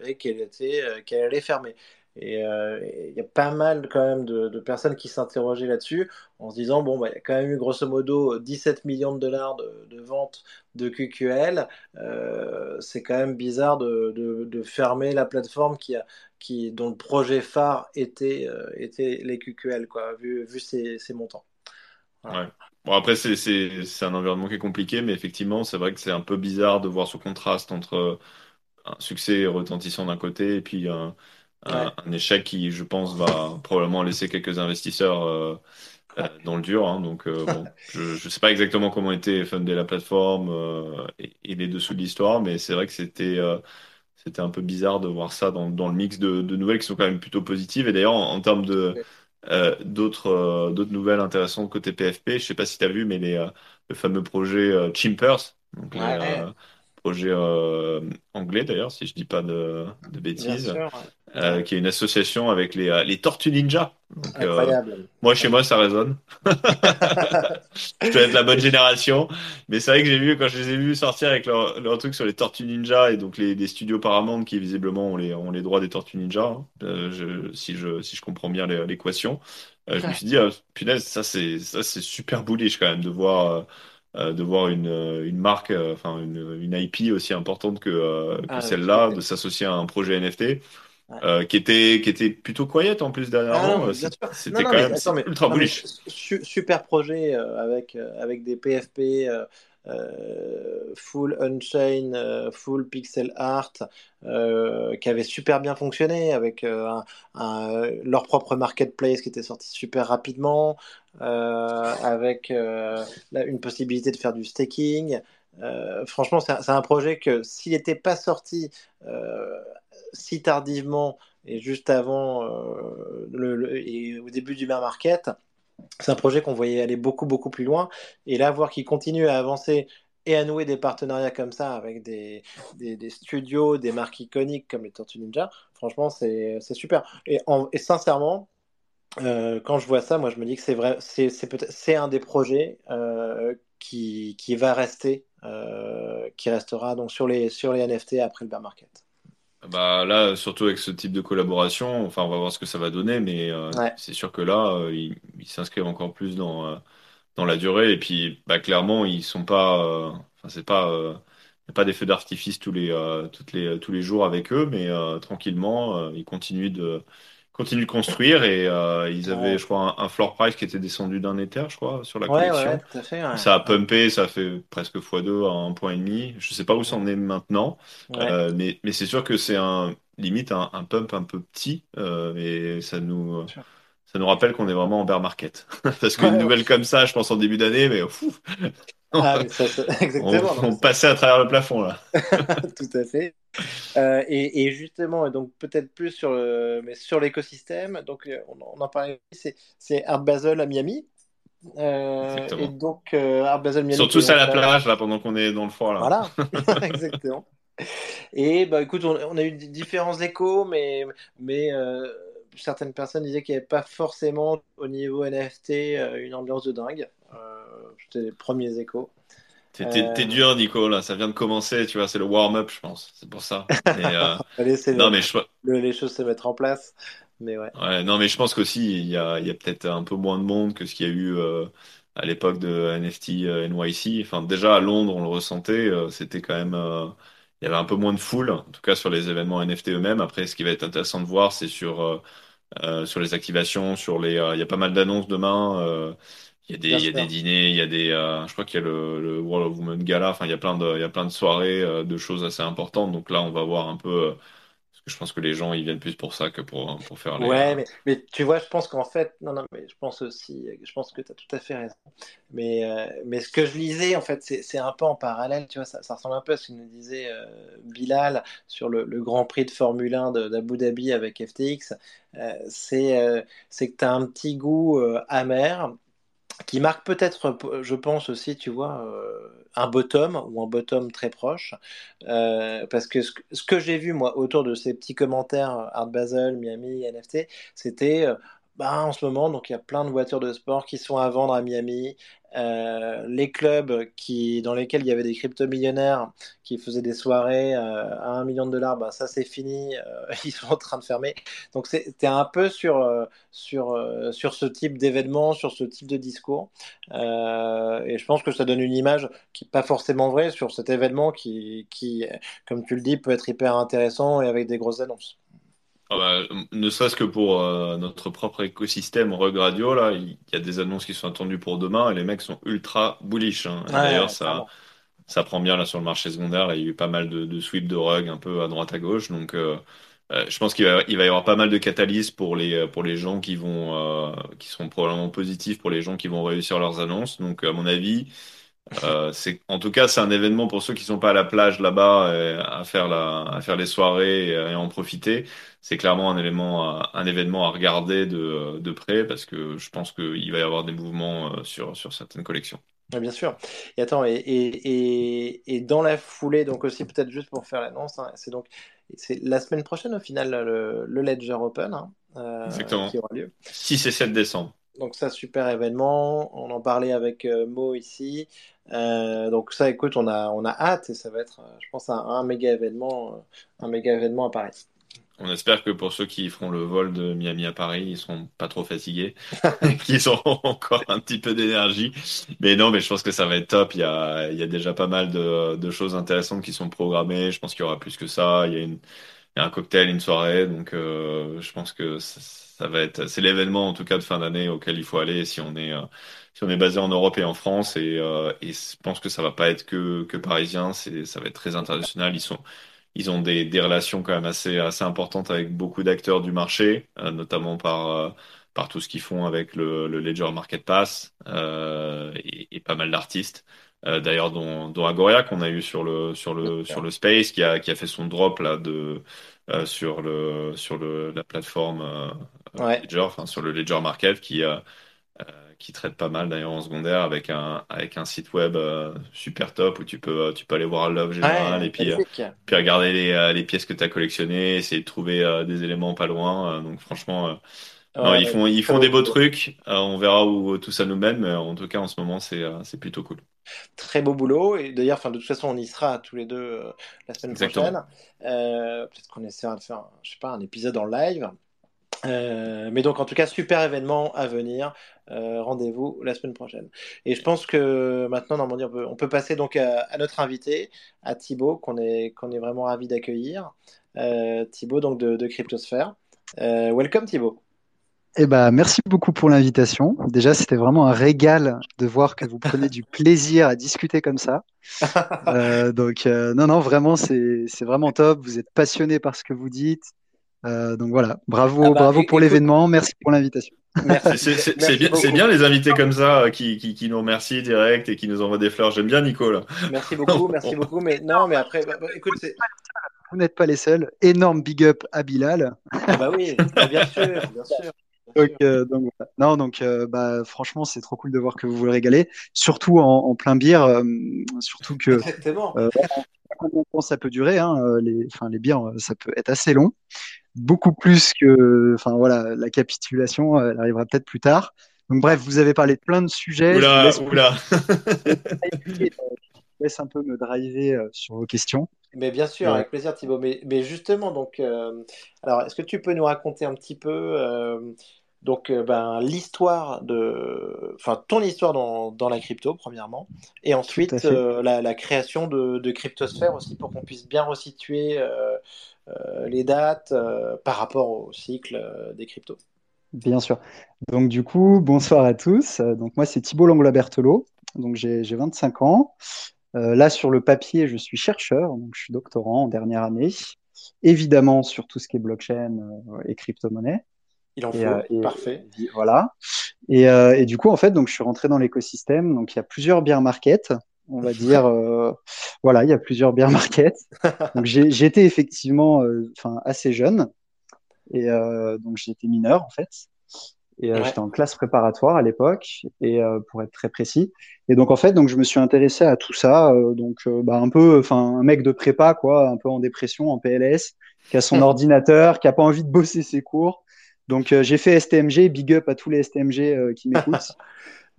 et qu'elle était, qu'elle allait fermer. Et il y a pas mal quand même de, personnes qui s'interrogeaient là-dessus en se disant, bon, bah, il y a quand même eu grosso modo 17 millions de dollars de, de ventes de QQL. c'est quand même bizarre de, de, fermer la plateforme qui a, qui, dont le projet phare était, était les QQL, quoi, vu, vu ces, montants. Ouais. Bon, après, c'est un environnement qui est compliqué, mais effectivement, c'est vrai que c'est un peu bizarre de voir ce contraste entre euh, un succès retentissant d'un côté et puis un, échec qui, je pense, va probablement laisser quelques investisseurs euh, euh, dans le dur. Hein. donc, bon, je ne sais pas exactement comment était fundée la plateforme et, les dessous de l'histoire, mais c'est vrai que c'était c'était un peu bizarre de voir ça dans, dans le mix de, de, nouvelles qui sont quand même plutôt positives. Et d'ailleurs, en, termes de, euh, d'autres euh, d'autres nouvelles intéressantes côté PFP. Je ne sais pas si tu as vu, mais les, euh, le fameux projet Chimpers, donc projet anglais d'ailleurs, si je dis pas de, de bêtises, qui est une association avec les, les Tortues Ninja. Incroyable. moi, chez moi, ça résonne. je dois être la bonne génération, mais c'est vrai que j'ai vu quand je les ai vus sortir avec leur, leur truc sur les Tortues Ninja et donc les, studios Paramount qui visiblement ont les, ont les droits des Tortues Ninja, hein, je, si, je, si je comprends bien l'équation. je me suis dit, ah, punaise, ça c'est super bullish quand même de voir euh, de voir une, une marque, euh, enfin une, une, IP aussi importante que, euh, que ah, celle-là, de s'associer à un projet NFT. qui était qui était plutôt quiet en plus dernièrement. Ah, C'était quand même ultra bullish. super projet avec avec des PFP euh, full Unchain, euh, full pixel art, euh, qui avait super bien fonctionné avec leur propre marketplace qui était sorti super rapidement, avec une possibilité de faire du staking. franchement, c'est un, projet que s'il n'était pas sorti si tardivement et juste avant le, et au début du bear market, c'est un projet qu'on voyait aller beaucoup, beaucoup plus loin. Et là, voir qu'il continue à avancer et à nouer des partenariats comme ça avec des, des, studios, des marques iconiques comme les Tortues Ninja, franchement, c'est super. Et sincèrement, euh, quand je vois ça, moi, je me dis que c'est vrai, c'est un des projets euh, qui, qui, va rester, euh, qui restera donc sur les, sur les NFT après le bear market. Bah là, surtout avec ce type de collaboration, enfin, on va voir ce que ça va donner, mais euh, c'est sûr que là, euh, ils s'inscrivent encore plus dans, euh, dans la durée. Et puis, bah, clairement, ils sont pas, enfin, c'est pas, a pas des feux d'artifice tous les, toutes les, tous les jours avec eux, mais tranquillement, ils continuent de, continuent de construire et euh, ils avaient, je crois, un, floor price qui était descendu d'un Ether, je crois, sur la collection. Ça a pumpé, ça a fait presque x2 à un point et demi. Je sais pas où c'en est maintenant, euh, mais, mais c'est sûr que c'est un limite un, pump un peu petit euh, et ça nous ça nous rappelle qu'on est vraiment en bear market. Parce qu'une nouvelle comme ça, je pense en début d'année, mais ah, ça, exactement. On, passait à travers le plafond là. Tout à fait. Euh, et, et, justement, donc peut-être plus sur le, mais sur l'écosystème. Donc euh, on, en parlait. C'est, Art Basel à Miami. Euh, et donc Art Basel Miami. Surtout ça à la plage là pendant qu'on est dans le froid là. Voilà, exactement. Et bah écoute, on, on, a eu différents échos, mais mais certaines personnes disaient qu'il n'y avait pas forcément au niveau NFT une ambiance de dingue. C'était les premiers échos. T'es dur, Nico, là. Ça vient de commencer, tu vois. C'est le warm-up, je pense. C'est pour ça. non, mais je... les choses se mettre en place. Mais ouais. ouais. Non, mais je pense qu'aussi, il y a, y a peut-être un peu moins de monde que ce qu'il y a eu à l'époque de NFT NYC. Enfin, déjà à Londres, on le ressentait. C'était quand même il y avait un peu moins de foule, en tout cas sur les événements NFT eux-mêmes. Après, ce qui va être intéressant de voir, c'est sur, euh, euh, sur les activations, sur les. Euh, il y a pas mal d'annonces demain. il y a des, il y a des dîners, il y a des. je crois qu'il y a le, le, World of Women Gala. Enfin, il y a plein de, il y a plein de soirées, de choses assez importantes. Donc là, on va voir un peu je pense que les gens, ils viennent plus pour ça que pour, pour faire les... Ouais, mais, mais tu vois, je pense qu'en fait, non, non, mais je pense aussi, je pense que tu as tout à fait raison. Mais, euh, mais ce que je lisais, en fait, c'est un peu en parallèle, tu vois, ça, ça, ressemble un peu à ce que nous disait euh, Bilal sur le, le, Grand Prix de Formule 1 d'Abu Dhabi avec FTX. Euh, c'est que tu as un petit goût amer qui marque peut-être, je pense aussi, tu vois, euh, un bottom ou un bottom très proche. Euh, parce que ce, que j'ai vu, moi, autour de ces petits commentaires Art Basel, Miami, NFT, c'était euh, bah, en ce moment, donc il y a plein de voitures de sport qui sont à vendre à Miami. Euh, les clubs dans lesquels il y avait des crypto-millionnaires qui faisaient des soirées euh, à un million de dollars, bah, ça c'est fini, euh, ils sont en train de fermer. Donc c'était un peu sur, ce type d'événement, sur ce type de discours. et je pense que ça donne une image qui n'est pas forcément vraie sur cet événement qui, comme tu le dis, peut être hyper intéressant et avec des grosses annonces. Ah bah, ne serait-ce que pour euh, notre propre écosystème Rug Radio, là, il y a des annonces qui sont attendues pour demain et les mecs sont ultra bullish. hein. D'ailleurs, ça, ça prend bien là sur le marché secondaire. Là, il y a eu pas mal de, de sweeps de rug un peu à droite à gauche. Donc, euh, euh, je pense qu'il va, il va y avoir pas mal de catalyses pour les, pour les gens qui vont, qui seront probablement positifs pour les gens qui vont réussir leurs annonces. Donc, à mon avis, euh, c'est, en tout cas, c'est un événement pour ceux qui sont pas à la plage là-bas euh, à faire la, à faire les soirées et, en profiter. C'est clairement un élément, un événement à regarder de, de près parce que je pense qu'il va y avoir des mouvements euh, sur, sur certaines collections. bien sûr. Et attends, et, et, et, dans la foulée, donc aussi peut-être juste pour faire l'annonce, hein, c'est donc c'est la semaine prochaine au final le, le Ledger Open hein, qui aura lieu. 6 et 7 décembre. Donc ça, super événement. On en parlait avec Mo ici. Euh, donc ça, écoute, on a, on a hâte et ça va être, euh, je pense, un, méga événement, euh, un méga événement à Paris. On espère que pour ceux qui feront le vol de Miami à Paris, ils seront pas trop fatigués, qu'ils auront encore un petit peu d'énergie. Mais non, mais je pense que ça va être top. Il y a, il y a déjà pas mal de, de choses intéressantes qui sont programmées. Je pense qu'il y aura plus que ça. Il y a, une, un cocktail, une soirée. Donc, je pense que ça, va être, c'est l'événement en tout cas de fin d'année auquel il faut aller si on est si on est basé en Europe et en France. Et, euh, et je pense que ça va pas être que, que parisien, ça va être très international. Ils sont, ils ont des, relations quand même assez, assez importantes avec beaucoup d'acteurs du marché, euh, notamment par, euh, par tout ce qu'ils font avec le, le Ledger Market Pass euh, et, pas mal d'artistes. Euh, d'ailleurs, dont, dont Agoria qu'on a eu sur le, sur le, sur le Space, qui a, qui a fait son drop là de, sur, le, sur le, la plateforme Ledger, enfin sur le Ledger Market, qui qui traite pas mal d'ailleurs en secondaire avec un, avec un site web euh, super top où tu peux, tu peux aller voir l'œuvre générale et puis, euh, puis regarder les, euh, les pièces que tu as collectionnées, essayer de trouver des éléments pas loin. donc franchement, ils font, ils font des beaux trucs. on verra où tout ça nous mène, mais en tout cas en ce moment c'est c'est plutôt cool. Très beau boulot. Et d'ailleurs, de toute façon, on y sera tous les deux la semaine prochaine. Peut-être qu'on essaiera de faire, je sais pas, un épisode en live. Euh, mais donc en tout cas super événement à venir. Euh, rendez-vous la semaine prochaine. Et je pense que maintenant Normandie on peut, on peut passer donc à, notre invité, à Thibaut qu'on est qu'on est vraiment ravi d'accueillir. Euh, Thibaut donc de, de Cryptosphère. welcome Thibaut. Eh ben, merci beaucoup pour l'invitation. Déjà, c'était vraiment un régal de voir que vous prenez du plaisir à discuter comme ça. donc, non, non, vraiment, c'est vraiment top. Vous êtes passionné par ce que vous dites. Euh, donc voilà, bravo, ah bah, bravo pour l'événement, merci pour l'invitation. C'est bien, les invités comme ça euh, qui, qui, qui, nous remercient direct et qui nous envoient des fleurs. J'aime bien Nico Merci beaucoup, merci beaucoup. Mais non, mais après, bah, bah, écoute, vous n'êtes pas les seuls. Énorme big up à Bilal. Ah bah oui, bien sûr, bien sûr. Donc, euh, donc, non, donc bah, franchement, c'est trop cool de voir que vous vous régalez, surtout en, plein bière, surtout que Exactement. combien de temps ça peut durer. Hein, les, enfin, les bières, ça peut être assez long beaucoup plus que, enfin voilà, la capitulation, elle arrivera peut-être plus tard. Donc bref, vous avez parlé de plein de sujets. Oula, oula. laisse un peu me driver sur vos questions. Mais bien sûr, avec plaisir Thibaut. Mais, mais justement, donc, alors, est-ce que tu peux nous raconter un petit peu donc, ben, l'histoire de, enfin, ton histoire dans, dans, la crypto, premièrement, et ensuite la, la, création de, de Cryptosphère aussi, pour qu'on puisse bien resituer les dates par rapport au cycle des cryptos. Bien sûr. Donc, du coup, bonsoir à tous. Donc, moi, c'est Thibault Langlois-Berthelot. Donc, j'ai 25 ans. Euh, là, sur le papier, je suis chercheur, donc je suis doctorant en dernière année. Évidemment, sur tout ce qui est blockchain euh, et crypto-monnaie. Il en faut, euh, parfait. voilà. Et, du coup, en fait, donc je suis rentré dans l'écosystème. Donc, il y a plusieurs bear markets, on va dire. voilà, il y a plusieurs bear markets. donc, j'ai été effectivement, enfin, assez jeune. Et donc, j'étais mineur, en fait. Et euh, j'étais en classe préparatoire à l'époque, et euh, pour être très précis. Et donc en fait, donc je me suis intéressé à tout ça. Euh, donc bah, un peu, enfin un mec de prépa quoi, un peu en dépression, en PLS, qui a son ordinateur, qui a pas envie de bosser ses cours. Donc j'ai fait STMG, big up à tous les STMG qui m'écoutent.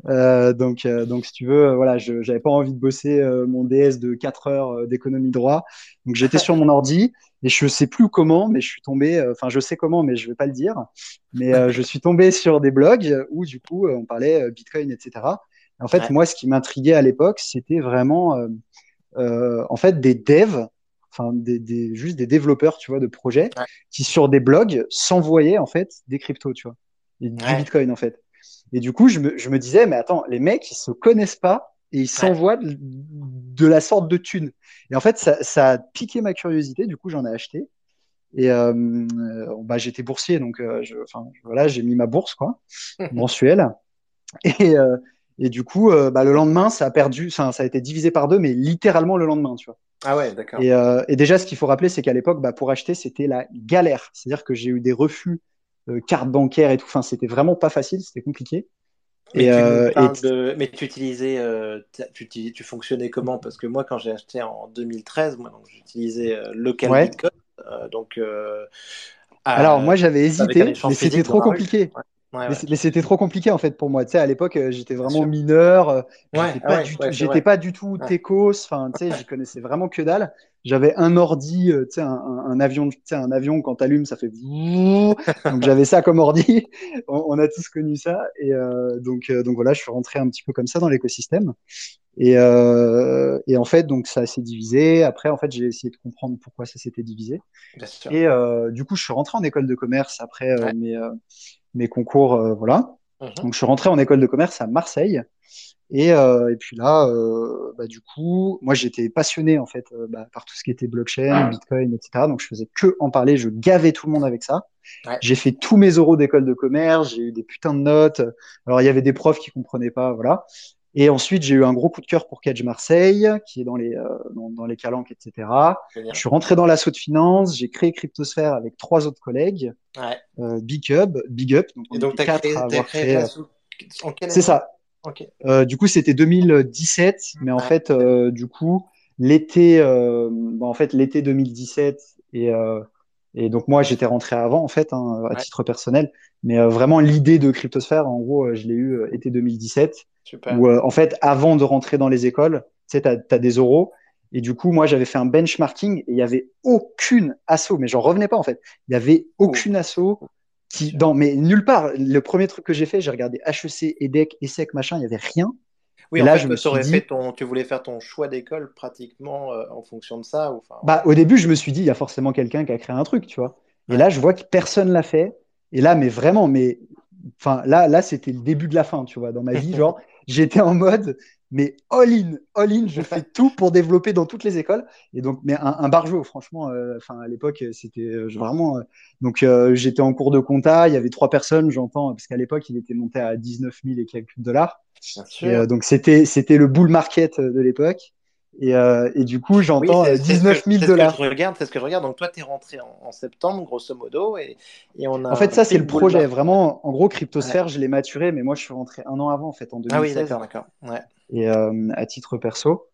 Euh, donc, euh, donc, si tu veux, voilà, je j'avais pas envie de bosser mon DS de 4 heures d'économie droit. Donc, j'étais sur mon ordi et je sais plus comment, mais je suis tombé. Enfin, je sais comment, mais je vais pas le dire. Mais je suis tombé sur des blogs où du coup, on parlait Bitcoin, etc. en fait, moi, ce qui m'intriguait à l'époque, c'était vraiment, en fait, des devs enfin des, des, juste des développeurs, tu vois, de projets qui sur des blogs s'envoyaient en fait des cryptos, tu vois, et du Bitcoin en fait. Et du coup, je me, je me, disais, mais attends, les mecs, ils se connaissent pas et ils s'envoient de, la sorte de thune. Et en fait, ça, ça a piqué ma curiosité. Du coup, j'en ai acheté. Et euh, bah, j'étais boursier, donc euh, je, voilà, j'ai mis ma bourse quoi, mensuelle. Et, euh, et du coup, euh, bah, le lendemain, ça a perdu, ça, ça a été divisé par deux, mais littéralement le lendemain, tu vois. Ah ouais, d'accord. Et, euh, et, déjà, ce qu'il faut rappeler, c'est qu'à l'époque, bah, pour acheter, c'était la galère. C'est-à-dire que j'ai eu des refus euh, carte bancaire et tout. Enfin, c'était vraiment pas facile, c'était compliqué. Mais, et, tu euh, mais tu utilisais, euh, tu, tu, fonctionnais comment? Parce que moi, quand j'ai acheté en 2013, moi, j'utilisais local Bitcoin. donc, alors moi, j'avais hésité, mais c'était trop compliqué. Mais c'était trop compliqué en fait pour moi. Tu sais, à l'époque, j'étais vraiment mineur. j'étais pas, du tout, pas du tout techos. Enfin, tu sais, j'y connaissais vraiment que dalle. J'avais un ordi, euh, tu sais, un, un, avion, tu sais, un avion quand t'allumes, ça fait donc j'avais ça comme ordi. on, on, a tous connu ça et euh, donc euh, donc voilà, je suis rentré un petit peu comme ça dans l'écosystème. Et, euh, et en fait, donc ça s'est divisé. Après, en fait, j'ai essayé de comprendre pourquoi ça s'était divisé. Et euh, du coup, je suis rentré en école de commerce après euh, mes, mes concours, voilà. Mhm. Donc, je suis rentré en école de commerce à Marseille. Et, euh, et puis là, euh, bah, du coup, moi j'étais passionné en fait euh, bah, par tout ce qui était blockchain, Bitcoin, etc. Donc je faisais que en parler, je gavais tout le monde avec ça. J'ai fait tous mes euros d'école de commerce, j'ai eu des putains de notes. Alors il y avait des profs qui comprenaient pas, voilà. Et ensuite j'ai eu un gros coup de cœur pour Cage Marseille, qui est dans les euh, dans, dans, les calanques, etc. Je suis rentré dans l'assaut de finance, j'ai créé Cryptosphère avec trois autres collègues. Ouais. Euh, Big Up, Big Up. Donc, et donc tu as créé, créé, créé C'est ça. Euh, du coup, c'était 2017, mais en fait, euh, du coup, l'été, euh, en fait, l'été 2017 et et donc moi, j'étais rentré avant, en fait, hein, à titre personnel. Mais vraiment, l'idée de Cryptosphère, en gros, je l'ai eu été 2017. Super. Où, en fait, avant de rentrer dans les écoles, tu sais, tu as, des euros. Et du coup, moi, j'avais fait un benchmarking et il y avait aucune asso, mais j'en revenais pas, en fait. Il y avait aucune asso qui, dans, mais nulle part. Le premier truc que j'ai fait, j'ai regardé HEC, EDEC, ESSEC, machin, il n'y avait rien. Oui, en là, fait, je me suis dit... fait ton, tu voulais faire ton choix d'école pratiquement euh, en fonction de ça. Ou, bah, au début, je me suis dit, il y a forcément quelqu'un qui a créé un truc, tu vois. Et là, je vois que personne l'a fait. Et là, mais vraiment, mais enfin, là, là, c'était le début de la fin, tu vois, dans ma vie. Genre, j'étais en mode, mais all-in, all-in, je fais tout pour développer dans toutes les écoles. Et donc, mais un, un barjo, franchement, euh, enfin à l'époque, c'était euh, vraiment. Euh, donc, j'étais en cours de compta, il y avait trois personnes, j'entends, parce qu'à l'époque, il était monté à 19 000 et quelques dollars. Et, donc, c'était c'était le bull market de l'époque. Et, euh, et, du coup, j'entends 19 000 dollars. C'est ce que je regarde. Donc, toi, tu es rentré en, septembre, grosso modo. Et, et on a en fait, ça, c'est le projet. Vraiment, en gros, Cryptosphère, je l'ai maturé, mais moi, je suis rentré un an avant, en fait, en 2016. Ah oui, d'accord, d'accord. Ouais. Et euh, à titre perso.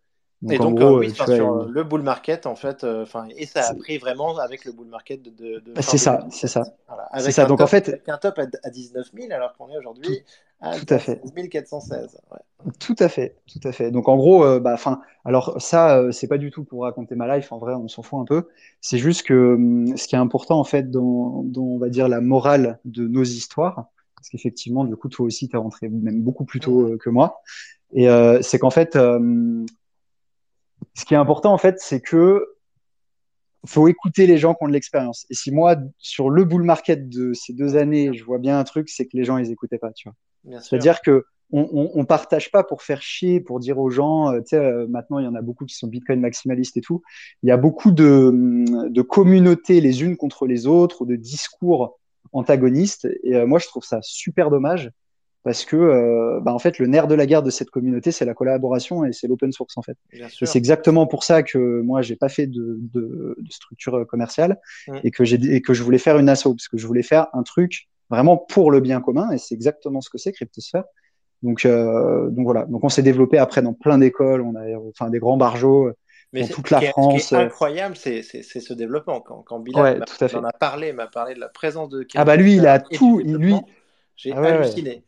et donc, euh, oui, sur le bull market, en fait, euh, et ça a pris vraiment avec le bull market de. de, c'est ça, c'est ça. C'est ça. Donc, en fait. Un top à, 19 000, alors qu'on est aujourd'hui à, tout à fait. 416. Tout à fait, tout à fait. Donc, en gros, euh, bah, enfin, alors ça, c'est pas du tout pour raconter ma life, en vrai, on s'en fout un peu. C'est juste que hum, ce qui est important, en fait, dans, dans, on va dire, la morale de nos histoires, parce qu'effectivement, du coup, toi aussi, tu es rentré même beaucoup plus tôt que moi. Et c'est qu'en fait, ce qui est important en fait, c'est que faut écouter les gens qui ont de l'expérience. Et si moi, sur le bull market de ces deux années, je vois bien un truc, c'est que les gens, ils écoutaient pas, tu vois. C'est-à-dire que on, on, on, partage pas pour faire chier, pour dire aux gens, euh, tu sais, euh, maintenant, il y en a beaucoup qui sont Bitcoin maximalistes et tout. Il y a beaucoup de, de communautés les unes contre les autres, ou de discours antagonistes. Et euh, moi, je trouve ça super dommage parce que euh, bah, en fait le nerf de la guerre de cette communauté c'est la collaboration et c'est l'open source en fait et c'est exactement pour ça que moi j'ai pas fait de, de, de structure euh, commerciale mm. et que j'ai et que je voulais faire une asso parce que je voulais faire un truc vraiment pour le bien commun et c'est exactement ce que c'est Cryptosphère donc euh, donc voilà donc on s'est développé après dans plein d'écoles on a enfin des grands barjots mais dans toute la France. Ce qui est incroyable, c'est ce développement. Quand, quand Bilal en a parlé, m'a parlé de la présence de. Ah bah lui, il a tout. Lui, j'ai ah halluciné.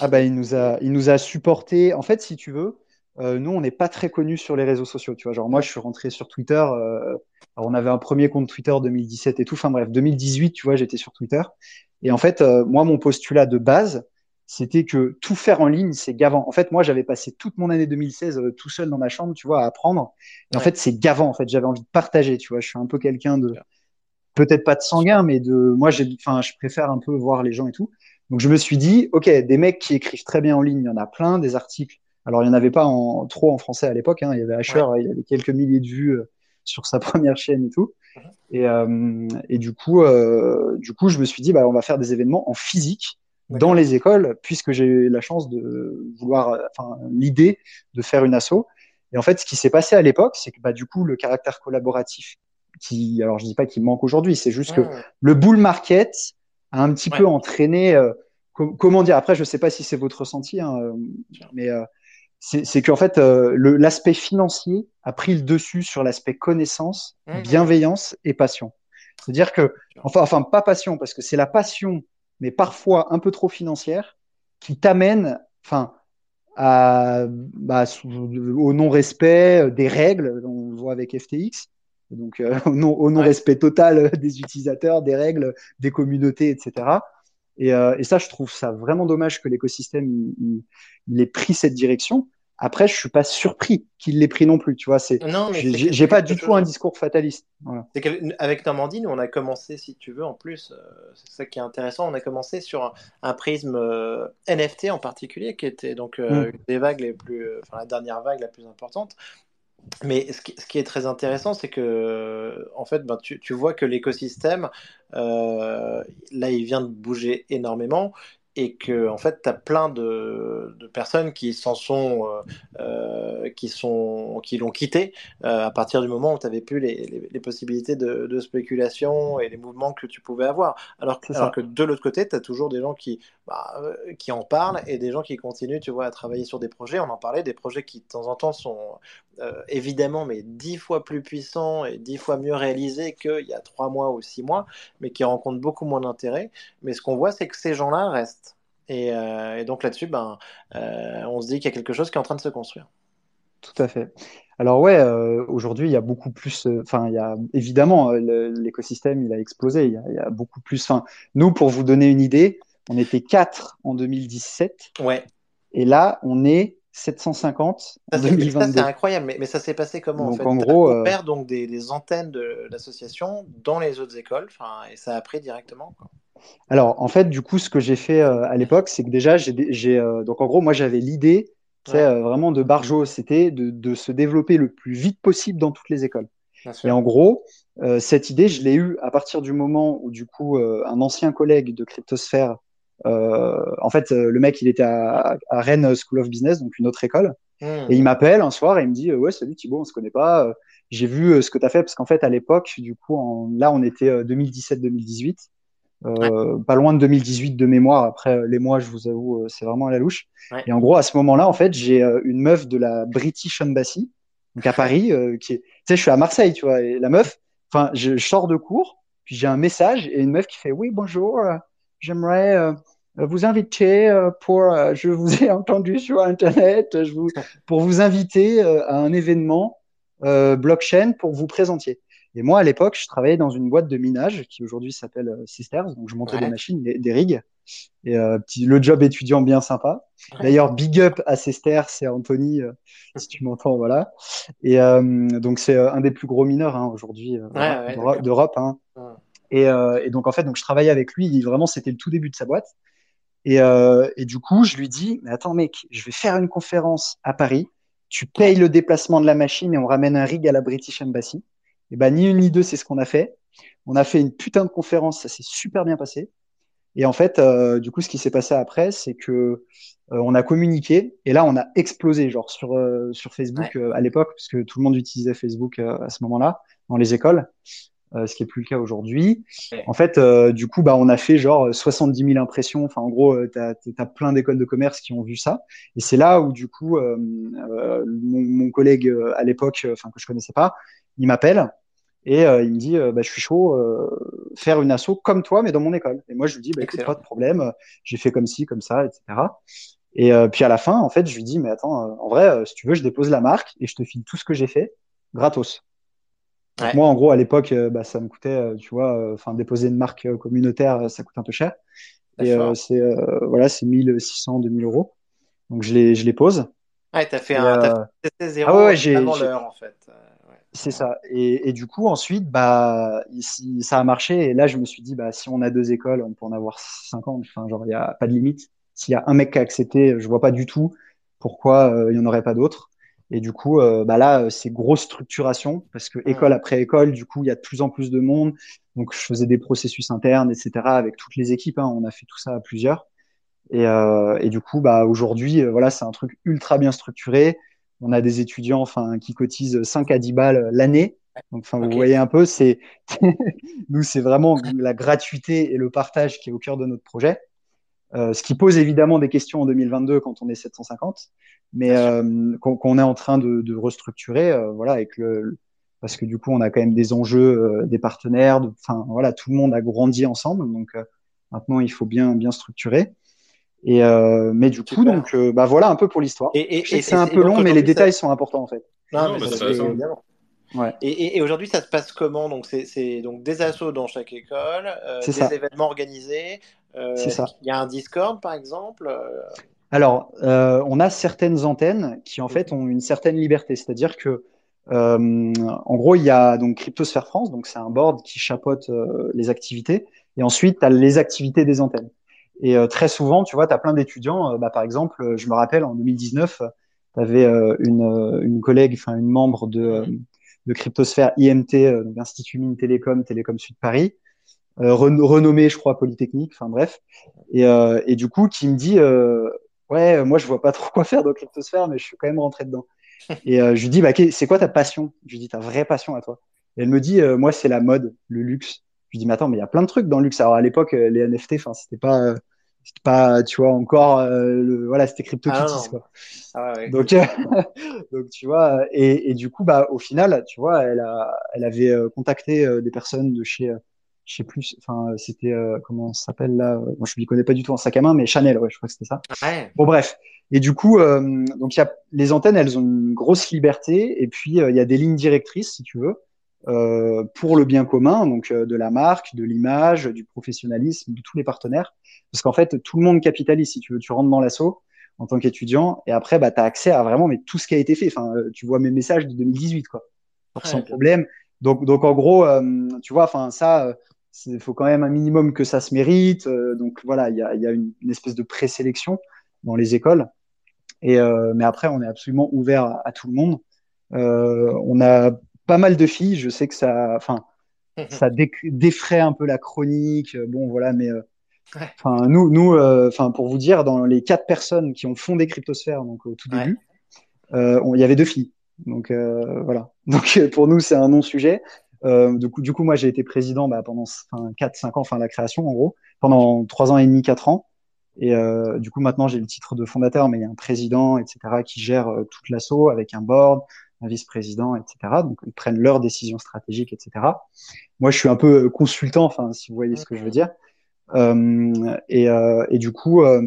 Ah bah, il nous a, il nous a supporté. En fait, si tu veux, euh, nous, on n'est pas très connus sur les réseaux sociaux. Tu vois, genre moi, je suis rentré sur Twitter. Euh, alors on avait un premier compte Twitter 2017 et tout. Enfin bref, 2018, tu vois, j'étais sur Twitter. Et en fait, euh, moi, mon postulat de base, c'était que tout faire en ligne, c'est gavant. En fait, moi, j'avais passé toute mon année 2016 tout seul dans ma chambre, tu vois, à apprendre. Et en fait, c'est gavant. En fait, j'avais envie de partager. Tu vois, je suis un peu quelqu'un de peut-être pas de sanguin, mais de moi, j'ai, enfin, je préfère un peu voir les gens et tout. Donc je me suis dit, ok, des mecs qui écrivent très bien en ligne, il y en a plein, des articles. Alors il n'y en avait pas en, trop en français à l'époque. Hein. Il y avait Asher, il y avait quelques milliers de vues euh, sur sa première chaîne et tout. Mhm. Et, euh, et du coup, euh, du coup, je me suis dit, bah, on va faire des événements en physique dans les écoles, puisque j'ai eu la chance de vouloir, enfin, l'idée de faire une asso. Et en fait, ce qui s'est passé à l'époque, c'est que bah, du coup, le caractère collaboratif, qui, alors je dis pas qu'il manque aujourd'hui, c'est juste que le bull market un petit peu entraîné. Euh, comment dire Après, je ne sais pas si c'est votre ressenti, hein, mais euh, c'est qu'en fait, l'aspect financier a pris le dessus sur l'aspect connaissance, mmh, bienveillance et passion. C'est-à-dire que, enfin, enfin, pas passion, parce que c'est la passion, mais parfois un peu trop financière, qui t'amène, enfin, à, bah, au non-respect des règles, on le voit avec FTX, donc euh, au non-respect total des utilisateurs, des règles, des communautés, etc. Et, euh, et ça, je trouve ça vraiment dommage que l'écosystème il, il, ait pris cette direction. Après, je suis pas surpris qu'il l'ait pris non plus. Tu vois, c'est, j'ai pas du tout un discours fataliste. Voilà. Avec Normandie, nous, on a commencé, si tu veux, en plus, euh, c'est ça qui est intéressant, on a commencé sur un, prisme NFT en particulier, qui était donc mm. une des vagues les plus, enfin la dernière vague la plus importante, mais ce qui, est très intéressant, c'est que, en fait, ben, tu, vois que l'écosystème, euh, là, il vient de bouger énormément et que en fait tu as plein de, de, personnes qui s'en sont euh, euh, qui sont qui l'ont quitté euh, à partir du moment où tu avais plus les, les, possibilités de, de, spéculation et les mouvements que tu pouvais avoir. Alors, alors que de l'autre côté tu as toujours des gens qui bah, qui en parlent et des gens qui continuent tu vois à travailler sur des projets. On en parlait des projets qui de temps en temps sont euh, évidemment mais dix fois plus puissants et dix fois mieux réalisés qu'il y a trois mois ou six mois mais qui rencontrent beaucoup moins d'intérêt. Mais ce qu'on voit c'est que ces gens-là restent euh, et, donc là-dessus, ben, euh, on se dit qu'il y a quelque chose qui est en train de se construire. Tout à fait. Alors ouais, euh, aujourd'hui, il y a beaucoup plus. Enfin, il y a évidemment l'écosystème, il a explosé. Il y a, beaucoup plus. Enfin, nous, pour vous donner une idée, on était 4 en 2017. Ouais. Et là, on est 750 en 2022. c'est incroyable, mais, ça s'est passé comment donc, en, fait gros, on perd donc des, des antennes de l'association dans les autres écoles, et ça a pris directement. Quoi. Alors, en fait, du coup, ce que j'ai fait euh, à l'époque, c'est que déjà, j'ai, euh, donc en gros, moi, j'avais l'idée, c'est euh, vraiment de Barjo, c'était de, se développer le plus vite possible dans toutes les écoles. Et en gros, cette idée, je l'ai eue à partir du moment où, du coup, un ancien collègue de Cryptosphère, en fait, le mec, il était à, Rennes School of Business, donc une autre école, hmm. et il m'appelle un soir et il me dit, ouais, salut Thibaut, on se connaît pas. J'ai vu ce que tu as fait parce qu'en fait, à l'époque, du coup, là, on était 2017-2018. Euh, pas loin de 2018 de mémoire. Après les mois, je vous avoue, euh, c'est vraiment à la louche. Et en gros, à ce moment-là, en fait, j'ai euh, une meuf de la British Embassy, donc à Paris, qui est, tu sais, je suis à Marseille, tu vois, et la meuf, enfin, je, je sors de cours, puis j'ai un message et une meuf qui fait oui bonjour, j'aimerais vous inviter pour, je vous ai entendu sur internet, je vous, pour vous inviter à un événement blockchain pour vous présenter. Et moi, à l'époque, je travaillais dans une boîte de minage qui aujourd'hui s'appelle euh, Sisters. Donc, je montais des machines, des, rigs. Et euh, petit, le job étudiant bien sympa. D'ailleurs, big up à Sisters, c'est Anthony, euh, si tu m'entends, voilà. Et donc, c'est un des plus gros mineurs hein, aujourd'hui d'Europe. Hein. Et, et, donc, en fait, donc, je travaillais avec lui. vraiment, c'était le tout début de sa boîte. Et, et du coup, je lui dis, mais attends, mec, je vais faire une conférence à Paris. Tu payes le déplacement de la machine et on ramène un rig à la British Embassy. Et ben, ni une ni deux, c'est ce qu'on a fait. On a fait une putain de conférence, ça s'est super bien passé. Et en fait, euh, du coup, ce qui s'est passé après, c'est que euh, on a communiqué et là, on a explosé, genre sur euh, sur Facebook à l'époque, parce que tout le monde utilisait Facebook à ce moment-là dans les écoles, ce qui est plus le cas aujourd'hui. En fait, du coup, bah, on a fait genre 70 000 impressions. Enfin, en gros, tu as, plein d'écoles de commerce qui ont vu ça. Et c'est là où, du coup, mon, mon, collègue à l'époque, enfin que je connaissais pas, il m'appelle et euh, il me dit euh, bah, je suis chaud euh, faire une asso comme toi mais dans mon école et moi je lui dis bah, écoute pas de problème j'ai fait comme ci comme ça etc et puis à la fin en fait je lui dis mais attends en vrai si tu veux je dépose la marque et je te file tout ce que j'ai fait gratos moi en gros à l'époque bah, ça me coûtait tu vois enfin déposer une marque communautaire ça coûte un peu cher et c'est voilà c'est 1600 2000 euros donc je les je les pose ouais t'as fait un fait zéro ah ouais, avant l'heure en fait c'est ça. Et, du coup, ensuite, bah, ici, ça a marché. Et là, je me suis dit, bah, si on a deux écoles, on peut en avoir 50. Enfin, genre, il n'y a pas de limite. S'il y a un mec qui a accepté, je vois pas du tout pourquoi euh, il n'y en aurait pas d'autres. Et du coup, euh, bah là, c'est grosse structuration parce que école après école, du coup, il y a de plus en plus de monde. Donc, je faisais des processus internes, etc. avec toutes les équipes. Hein. On a fait tout ça à plusieurs. Et, euh, et du coup, bah, aujourd'hui, voilà, c'est un truc ultra bien structuré. On a des étudiants enfin, qui cotisent 5 à 10 balles l'année. Donc, enfin, vous voyez un peu, c'est nous, c'est vraiment la gratuité et le partage qui est au cœur de notre projet. Euh, ce qui pose évidemment des questions en 2022 quand on est 750, mais euh, qu'on est en train de, de restructurer, euh, voilà, avec le, parce que du coup, on a quand même des enjeux, euh, des partenaires, enfin voilà, tout le monde a grandi ensemble, donc euh, maintenant il faut bien bien structurer. Et euh, mais du coup, donc, euh, bah voilà un peu pour l'histoire. Et, et, c'est un peu long, mais les détails sont importants en fait. Non, mais ça, ouais. Et, aujourd'hui, ça se passe comment? Donc, c'est donc des assos dans chaque école, euh, des événements organisés. C'est ça. Il y a un Discord, par exemple. Alors, on a certaines antennes qui en fait ont une certaine liberté, c'est-à-dire que en gros, il y a donc Cryptosphère France, donc c'est un board qui chapeaute les activités, et ensuite, tu as les activités des antennes. Et euh, très souvent, tu vois, tu as plein d'étudiants. Euh, bah, par exemple, euh, je me rappelle en 2019, tu avais une, une collègue, enfin une membre de, de Cryptosphère IMT, donc Institut Mines Télécom, Télécom Sud Paris, renommé, je crois, Polytechnique, enfin bref. Et, et du coup, qui me dit, ouais, moi, je vois pas trop quoi faire dans Cryptosphère, mais je suis quand même rentré dedans. Et je lui dis, bah, c'est quoi ta passion? Je lui dis, ta vraie passion à toi. Et elle me dit, moi, c'est la mode, le luxe. Je dis, mais attends, mais il y a plein de trucs dans le luxe. Alors à l'époque, euh, les NFT, enfin, c'était pas, euh, c'était pas, tu vois, encore, euh, le, voilà, c'était CryptoKitties, ah, quoi. Ah, ouais. Donc, donc, tu vois, et, et, du coup, bah, au final, tu vois, elle a, elle avait contacté des personnes de chez, je sais plus, enfin, c'était, comment ça s'appelle là Moi, je ne connais pas du tout en sac à main, mais Chanel, ouais, je crois que c'était ça. Ouais. Bon, bref. Et du coup, donc, il y a, les antennes, elles ont une grosse liberté, et puis, il y a des lignes directrices, si tu veux. Euh, pour le bien commun, donc euh, de la marque, de l'image, du professionnalisme, de tous les partenaires. Parce qu'en fait, tout le monde capitalise. Si tu veux, tu rentres dans l'assaut en tant qu'étudiant et après, bah, tu as accès à vraiment mais tout ce qui a été fait. Enfin, euh, tu vois mes messages de 2018, quoi. sans problème. Donc, donc en gros, tu vois, enfin ça, il faut quand même un minimum que ça se mérite. donc voilà, il y a, y a une, une, espèce de présélection dans les écoles. Et mais après, on est absolument ouvert à, à tout le monde. on a pas mal de filles. Je sais que ça, enfin, ça défraie un peu la chronique. Euh, bon, voilà, mais euh, enfin, nous, euh, enfin, pour vous dire, dans les quatre personnes qui ont fondé Cryptosphère, donc au tout début, il y avait deux filles. Donc voilà. Donc pour nous, c'est un non-sujet. Du coup, du coup, moi, j'ai été président bah, pendant 4-5 ans, enfin la création en gros, pendant 3 ans et demi, 4 ans. Et du coup, maintenant, j'ai le titre de fondateur, mais il y a un président, etc., qui gère toute l'assaut avec un board, un vice-président, etc. Donc ils prennent leurs décisions stratégiques, etc. Moi, je suis un peu consultant, enfin, si vous voyez ce que je veux dire. Euh, et, euh, et, du coup, euh,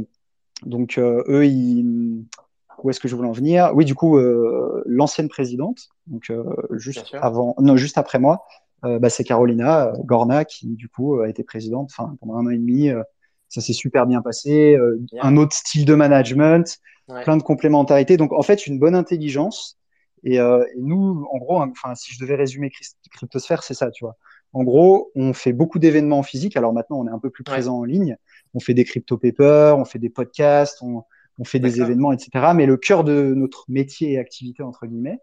donc eux, ils, où est-ce que je voulais en venir Oui, du coup, l'ancienne présidente, donc juste avant, non, juste après moi, bah, c'est Carolina Gorna qui du coup a été présidente, pendant un an et demi. ça s'est super bien passé. Un autre style de management, plein de complémentarité. Donc en fait, une bonne intelligence. Et, euh, et nous, en gros, enfin, si je devais résumer Cryptosphère, c'est ça, tu vois. En gros, on fait beaucoup d'événements en physique. Alors maintenant, on est un peu plus présent en ligne. On fait des crypto papers, on fait des podcasts, on, on fait des événements, etc. Mais le cœur de notre métier et activité, entre guillemets,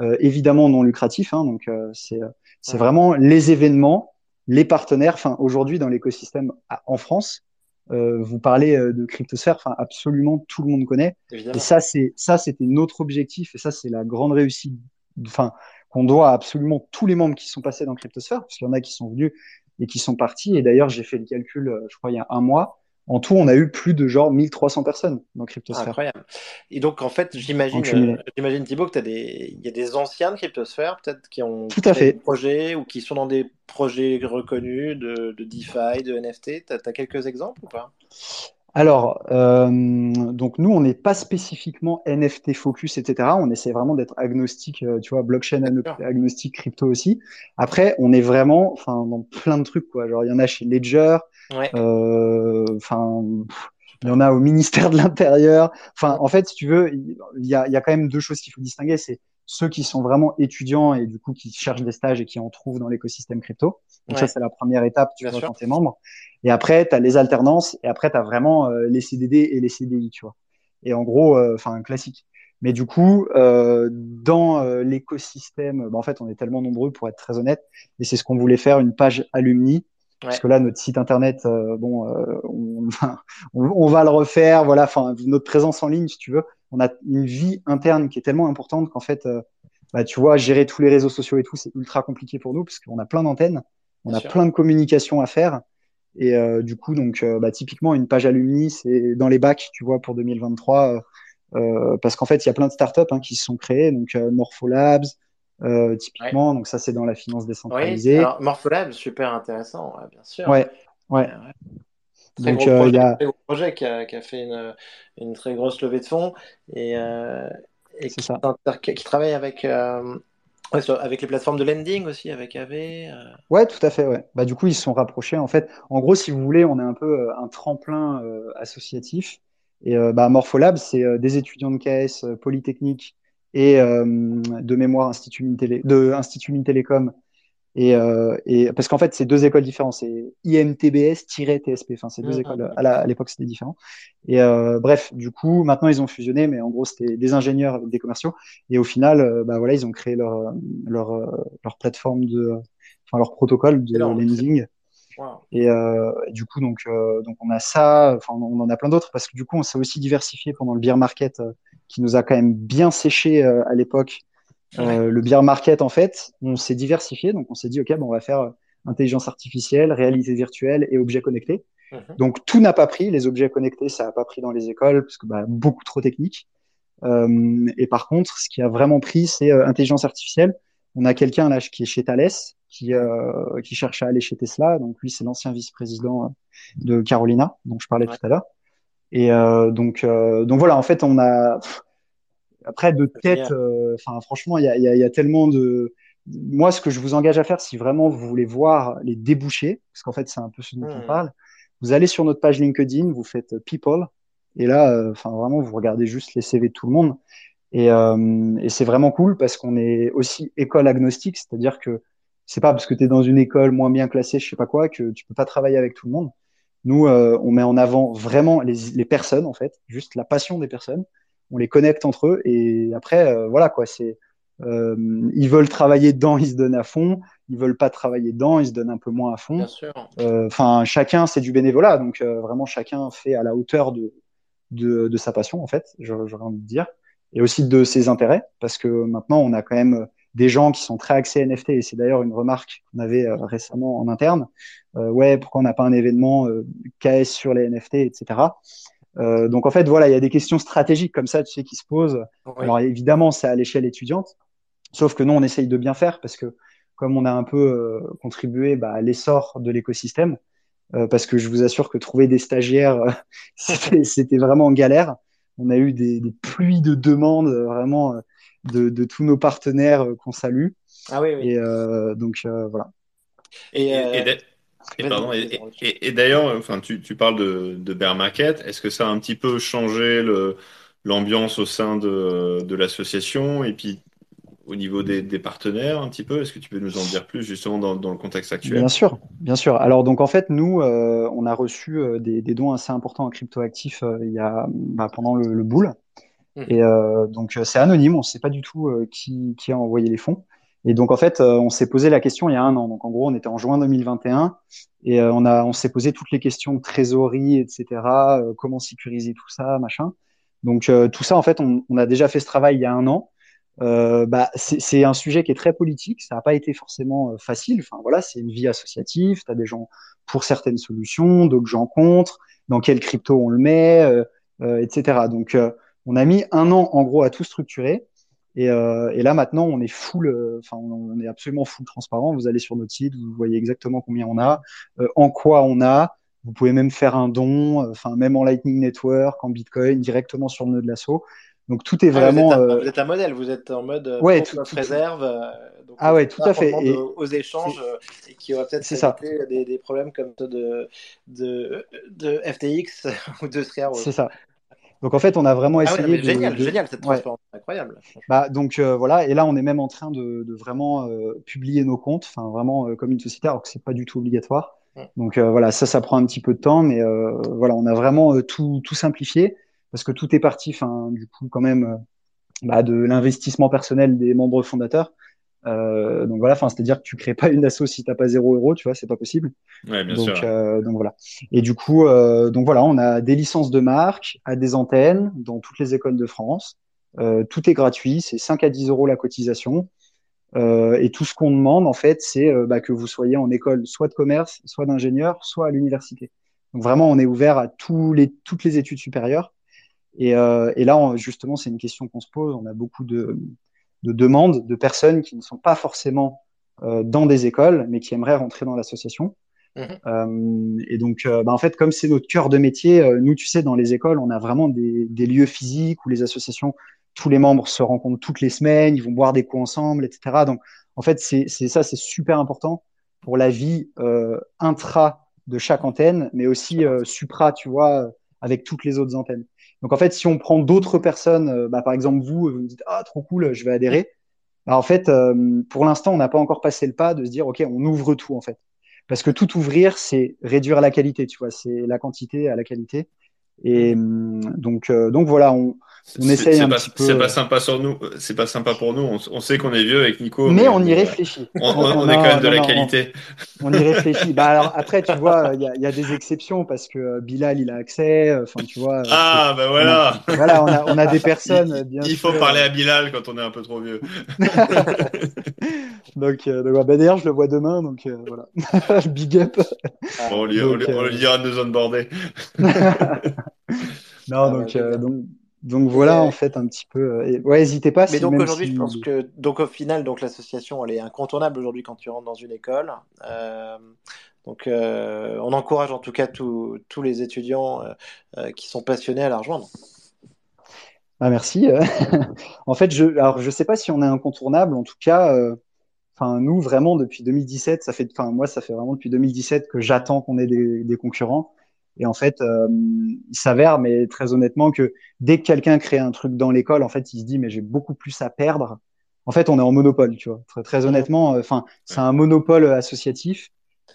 euh, évidemment non lucratif, hein, donc euh, c'est c'est vraiment les événements, les partenaires. Enfin, aujourd'hui, dans l'écosystème en France, euh, vous parlez euh, de cryptosphère, enfin absolument tout le monde connaît. Et ça, c'est ça, c'était notre objectif, et ça, c'est la grande réussite, enfin qu'on doit à absolument tous les membres qui sont passés dans cryptosphère, parce qu'il y en a qui sont venus et qui sont partis. Et d'ailleurs, j'ai fait le calcul, euh, je crois, il y a un mois. En tout, on a eu plus de genre 1300 personnes dans Cryptosphère. Incroyable. Et donc, en fait, j'imagine, euh, j'imagine Thibaut, que des... il y a des anciens de Cryptosphère, peut-être, qui ont Tout à fait. des projets ou qui sont dans des projets reconnus de, de DeFi, de NFT. Tu as, quelques exemples ou pas? Alors, euh, donc nous, on n'est pas spécifiquement NFT focus, etc. On essaie vraiment d'être agnostique, euh, tu vois, blockchain agnostique, crypto aussi. Après, on est vraiment, enfin, dans plein de trucs, quoi. Genre, il y en a chez Ledger, euh, enfin, il y en a au ministère de l'Intérieur. Enfin, en fait, si tu veux, il y a, y a quand même deux choses qu'il faut distinguer. C'est ceux qui sont vraiment étudiants et du coup qui cherchent des stages et qui en trouvent dans l'écosystème crypto. Donc ça, c'est la première étape, tu vois, quand t'es membre. Et après, tu as les alternances et après, tu as vraiment euh, les CDD et les CDI, tu vois. Et en gros, euh, enfin, classique. Mais du coup, euh, dans l'écosystème, bah, en fait, on est tellement nombreux pour être très honnête, et c'est ce qu'on voulait faire, une page alumni. Parce que là, notre site internet, bon, on, on, va le refaire, voilà. Enfin, notre présence en ligne, si tu veux, on a une vie interne qui est tellement importante qu'en fait, euh, bah, tu vois, gérer tous les réseaux sociaux et tout, c'est ultra compliqué pour nous parce qu'on a plein d'antennes, on a plein de communications à faire. Et euh, du coup, donc, euh, bah, typiquement, une page alumni, c'est dans les bacs, tu vois, pour 2023, parce qu'en fait, il y a plein de startups hein, qui se sont créées, donc Morpholabs, typiquement, donc ça, c'est dans la finance décentralisée. Oui, alors Morpholabs, super intéressant, bien sûr. Ouais, ouais. Donc, euh, il y a un projet qui a, qui a fait une, une, très grosse levée de fonds et, euh, et qui, qui, travaille avec, euh, avec les plateformes de lending aussi, avec AV. Euh. Ouais, tout à fait. Ouais. Bah, du coup, ils se sont rapprochés. En fait, en gros, si vous voulez, on est un peu un tremplin associatif. Et bah, Morpholab, c'est des étudiants de KS Polytechnique et de mémoire Institut Mines, de Institut Télécom et, euh, et parce qu'en fait, c'est deux écoles différentes. C'est IMTBS-TSP. Enfin, c'est deux mmh, écoles. À l'époque, c'était différent. Et euh, bref, du coup, maintenant, ils ont fusionné, mais en gros, c'était des ingénieurs avec des commerciaux. Et au final, euh, bah voilà, ils ont créé leur leur leur plateforme de, enfin leur protocole de lending. Et euh, du coup, donc donc on a ça. Enfin, on en a plein d'autres parce que du coup, on s'est aussi diversifié pendant le beer market qui nous a quand même bien séché à l'époque euh, le beer market, en fait, on s'est diversifié. Donc, on s'est dit, OK, bon, on va faire euh, intelligence artificielle, réalité virtuelle et objets connectés. Mhm. Donc, tout n'a pas pris. Les objets connectés, ça n'a pas pris dans les écoles parce que bah, beaucoup trop technique. Euh, et par contre, ce qui a vraiment pris, c'est euh, intelligence artificielle. On a quelqu'un là qui est chez Thales, qui, euh, qui cherche à aller chez Tesla. Donc, lui, c'est l'ancien vice-président de Carolina, dont je parlais tout à l'heure. Et donc, donc voilà, en fait, on a après, de tête, euh, enfin, franchement, il y a, y, a, y a, tellement de. Moi, ce que je vous engage à faire, si vraiment vous voulez voir les débouchés, parce qu'en fait, c'est un peu ce dont on hmm. parle, vous allez sur notre page LinkedIn, vous faites People, et là, euh, enfin, vraiment, vous regardez juste les CV de tout le monde. Et, euh, et c'est vraiment cool parce qu'on est aussi école agnostique, c'est-à-dire que c'est pas parce que tu es dans une école moins bien classée, je sais pas quoi, que tu peux pas travailler avec tout le monde. Nous, euh, on met en avant vraiment les, les personnes, en fait, juste la passion des personnes. On les connecte entre eux et après euh, voilà quoi c'est euh, ils veulent travailler dedans ils se donnent à fond. Ils veulent pas travailler dedans ils se donnent un peu moins à fond. Euh, enfin chacun c'est du bénévolat. Donc vraiment chacun fait à la hauteur de de, de sa passion en fait j'aurais envie de dire. Et aussi de ses intérêts. Parce que maintenant on a quand même des gens qui sont très axés NFT et c'est d'ailleurs une remarque qu'on avait récemment en interne ouais pourquoi on n'a pas un événement KS sur les NFT etc euh, donc en fait, voilà, il y a des questions stratégiques comme ça, tu sais, qui se posent. Alors évidemment, c'est à l'échelle étudiante, Sauf que nous, on essaye de bien faire parce que comme on a un peu contribué bah, à l'essor de l'écosystème, parce que je vous assure que trouver des stagiaires, c'était vraiment en galère. On a eu des, des pluies de demandes vraiment de, de, tous nos partenaires qu'on salue. Ah oui, oui. Et donc voilà. Et, et, d'ailleurs, enfin, tu, tu, parles de, de Bear Market. Est-ce que ça a un petit peu changé l'ambiance au sein de, de l'association et puis au niveau des, des partenaires un petit peu? Est-ce que tu peux nous en dire plus justement dans, dans, le contexte actuel? Bien sûr, bien sûr. Alors donc en fait, nous, euh, on a reçu euh, des, des, dons assez importants en cryptoactifs euh, il y a bah, pendant le, le bull. Mmh. Et donc c'est anonyme, on ne sait pas du tout qui, qui a envoyé les fonds. Et donc en fait, euh, on s'est posé la question il y a un an. Donc en gros, on était en juin 2021 et euh, on on s'est posé toutes les questions de trésorerie, etc. Euh, comment sécuriser tout ça, machin. Donc tout ça, en fait, on, on, a déjà fait ce travail il y a un an. bah, c'est un sujet qui est très politique. Ça n'a pas été forcément facile. Enfin voilà, c'est une vie associative. Tu as des gens pour certaines solutions, d'autres gens contre. Dans quelle crypto on le met, etc. Donc on a mis un an en gros à tout structurer. Et, euh, et, là maintenant, on est full, euh, enfin, on, est absolument full transparent. Vous allez sur notre site, vous voyez exactement combien on a, euh, en quoi on a. Vous pouvez même faire un don, enfin même en Lightning Network, en Bitcoin, directement sur le nœud de l'assaut. Donc tout est ah, vraiment. vous, êtes un, modèle, vous êtes en mode ouais, tout, réserve. Donc ah ouais, tout à fait. Et, aux échanges et qui aura peut-être. Des, des, problèmes comme de, de, de FTX ou de Square. C'est ça. Donc en fait, on a vraiment ah essayé. de, génial, génial cette transparence, incroyable. Bah, donc euh, voilà, et là on est même en train de, de vraiment euh, publier nos comptes, enfin vraiment euh, comme une société, alors que c'est pas du tout obligatoire. Donc voilà, ça, ça prend un petit peu de temps, mais voilà, on a vraiment tout, tout simplifié parce que tout est parti, enfin du coup quand même bah, de l'investissement personnel des membres fondateurs. Euh, donc voilà, enfin, c'est-à-dire que tu crées pas une asso si t'as pas zéro euro, tu vois, c'est pas possible. Ouais, bien donc, sûr. Euh, donc voilà. Et du coup, euh, donc voilà, on a des licences de marque à des antennes dans toutes les écoles de France. Euh, tout est gratuit, c'est 5 à 10 euros la cotisation. Euh, et tout ce qu'on demande, en fait, c'est bah, que vous soyez en école soit de commerce, soit d'ingénieur, soit à l'université. Donc vraiment, on est ouvert à tous les, toutes les études supérieures. Et, et là, justement, c'est une question qu'on se pose. On a beaucoup de, de demandes de personnes qui ne sont pas forcément euh, dans des écoles, mais qui aimeraient rentrer dans l'association. Mmh. Euh, et donc, euh, bah, en fait, comme c'est notre cœur de métier, euh, nous, tu sais, dans les écoles, on a vraiment des, des, lieux physiques où les associations, tous les membres se rencontrent toutes les semaines, ils vont boire des coups ensemble, etc. Donc, en fait, c'est ça, c'est super important pour la vie intra de chaque antenne, mais aussi supra, tu vois, avec toutes les autres antennes. Donc en fait, si on prend d'autres personnes, euh, bah, par exemple vous, vous me dites ah trop cool, je vais adhérer. Bah, en fait, euh, pour l'instant, on n'a pas encore passé le pas de se dire ok, on ouvre tout en fait, parce que tout ouvrir, c'est réduire la qualité, tu vois, c'est la quantité à la qualité. Et hum, donc euh, donc voilà, on, on essaye un pas, petit peu. C'est pas sympa sur nous, c'est pas sympa pour nous. On, on sait qu'on est vieux avec Nico. Mais, mais on y réfléchit. On, on, est quand même de la qualité. On, y réfléchit. bah alors après, tu vois, il y a, y a, des exceptions parce que euh, Bilal, il a accès. Euh, enfin, tu vois. Ah bah voilà. On a, voilà, on a, on a des personnes. Il, bien il faut parler à Bilal quand on est un peu trop vieux. donc, euh, donc bah, d'ailleurs, je le vois demain, donc euh, voilà. Big up. Bon, on, lui, donc, on, lui, dira de nous onboarder. non, ah, donc, donc donc voilà, en fait, un petit peu. Euh, ouais, n'hésitez pas. Mais donc aujourd'hui, je pense que donc au final, donc l'association, elle est incontournable aujourd'hui quand tu rentres dans une école. Euh, donc euh, on encourage en tout cas tous les étudiants euh, qui sont passionnés à la rejoindre. Ah, merci. en fait, je alors je sais pas si on est incontournable. En tout cas, enfin nous vraiment depuis 2017, ça fait, enfin moi ça fait vraiment depuis 2017 que j'attends qu'on ait des, des concurrents. Et en fait, euh, il s'avère, mais très honnêtement, que dès que quelqu'un crée un truc dans l'école, en fait, il se dit, mais j'ai beaucoup plus à perdre. En fait, on est en monopole, tu vois. Très, très honnêtement, euh, enfin, c'est un monopole associatif.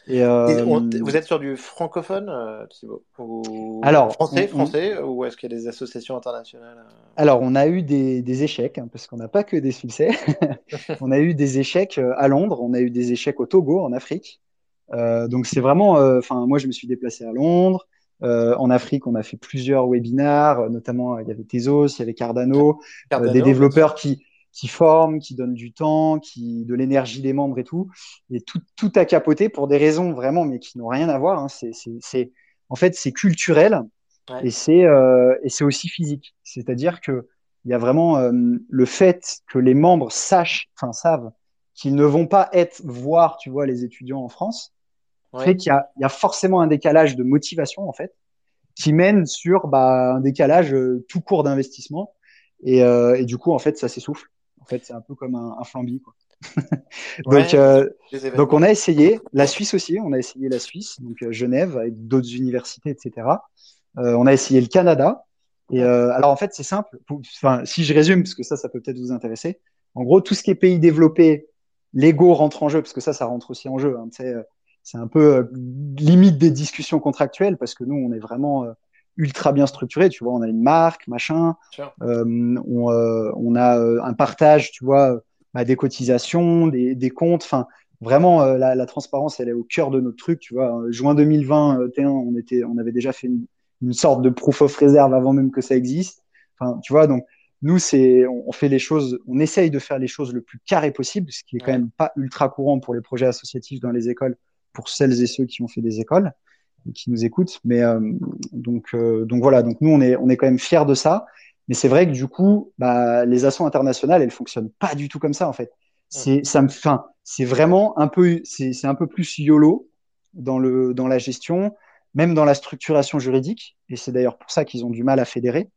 Et, euh, vous êtes sur du francophone, Thibaut? Ou... Alors, français, français, ou est-ce qu'il y a des associations internationales Alors, on a eu des, des échecs, hein, parce qu'on n'a pas que des succès. on a eu des échecs à Londres, on a eu des échecs au Togo, en Afrique. Euh, donc c'est vraiment, enfin, moi je me suis déplacé à Londres. Euh, en Afrique, on a fait plusieurs webinars, notamment il y avait Tezos, il y avait Cardano, Cardano des développeurs qui, qui forment, qui donnent du temps, qui de l'énergie des membres et tout, et tout, tout a capoté pour des raisons vraiment, mais qui n'ont rien à voir. Hein. C'est, en fait, c'est culturel ouais. et c'est euh, et c'est aussi physique. C'est-à-dire que il y a vraiment le fait que les membres sachent, enfin savent qu'ils ne vont pas être voir, tu vois, les étudiants en France, fait qu'il y, y a, forcément un décalage de motivation en fait, qui mène sur bah, un décalage tout court d'investissement, et, et, du coup en fait ça s'essouffle. En fait, c'est un peu comme un, un flambi. Quoi. donc, euh, donc, on a essayé la Suisse aussi. On a essayé la Suisse, donc euh, Genève avec d'autres universités, etc. Euh, on a essayé le Canada. Et euh, alors en fait, c'est simple. Enfin, si je résume, parce que ça, ça peut peut-être vous intéresser. En gros, tout ce qui est pays développé, l'ego rentre en jeu, parce que ça, ça rentre aussi en jeu. Hein, c'est un peu limite des discussions contractuelles, parce que nous, on est vraiment ultra bien structuré. Tu vois, on a une marque, machin. Euh, on, euh, on, a euh, un partage, tu vois, bah, des cotisations, des, des comptes. Enfin, vraiment, la, la, transparence, elle est au cœur de notre truc. Tu vois, juin 2021, on était, on avait déjà fait une, une, sorte de proof of reserve avant même que ça existe. Enfin, tu vois, donc nous, c'est, on, fait les choses, on essaye de faire les choses le plus carré possible, ce qui est quand même pas ultra courant pour les projets associatifs dans les écoles, pour celles et ceux qui ont fait des écoles qui nous écoutent. Mais euh, donc, euh, donc voilà, donc nous on est, on est quand même fiers de ça. Mais c'est vrai que du coup, bah, les assos internationales, elles fonctionnent pas du tout comme ça en fait. C'est, ça me, fin, c'est vraiment un peu, c'est un peu plus yolo dans le, dans la gestion, même dans la structuration juridique. Et c'est d'ailleurs pour ça qu'ils ont du mal à fédérer.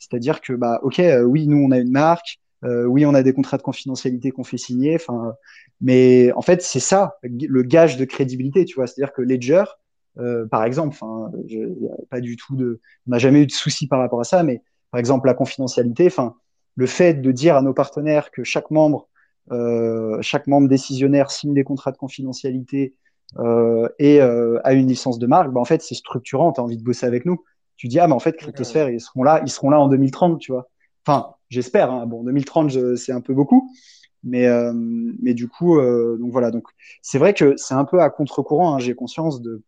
C'est-à-dire que bah, ok, euh, oui, nous on a une marque, euh, oui, on a des contrats de confidentialité qu'on fait signer. Enfin, mais en fait, c'est ça le gage de crédibilité, tu vois. C'est-à-dire que Ledger, euh, par exemple. Enfin, pas du tout de, on n'a jamais eu de souci par rapport à ça, mais par exemple la confidentialité. Enfin, le fait de dire à nos partenaires que chaque membre, euh, chaque membre décisionnaire signe des contrats de confidentialité euh, et euh, a une licence de marque, bah, en fait, c'est structurant. Tu as envie de bosser avec nous. Tu dis ah, mais en fait, Cryptosphère, ils seront là, ils seront là en 2030, tu vois. Enfin, j'espère. Hein. Bon, 2030, c'est un peu beaucoup, mais euh, mais du coup, euh, donc voilà. Donc c'est vrai que c'est un peu à contre-courant. Hein, J'ai conscience de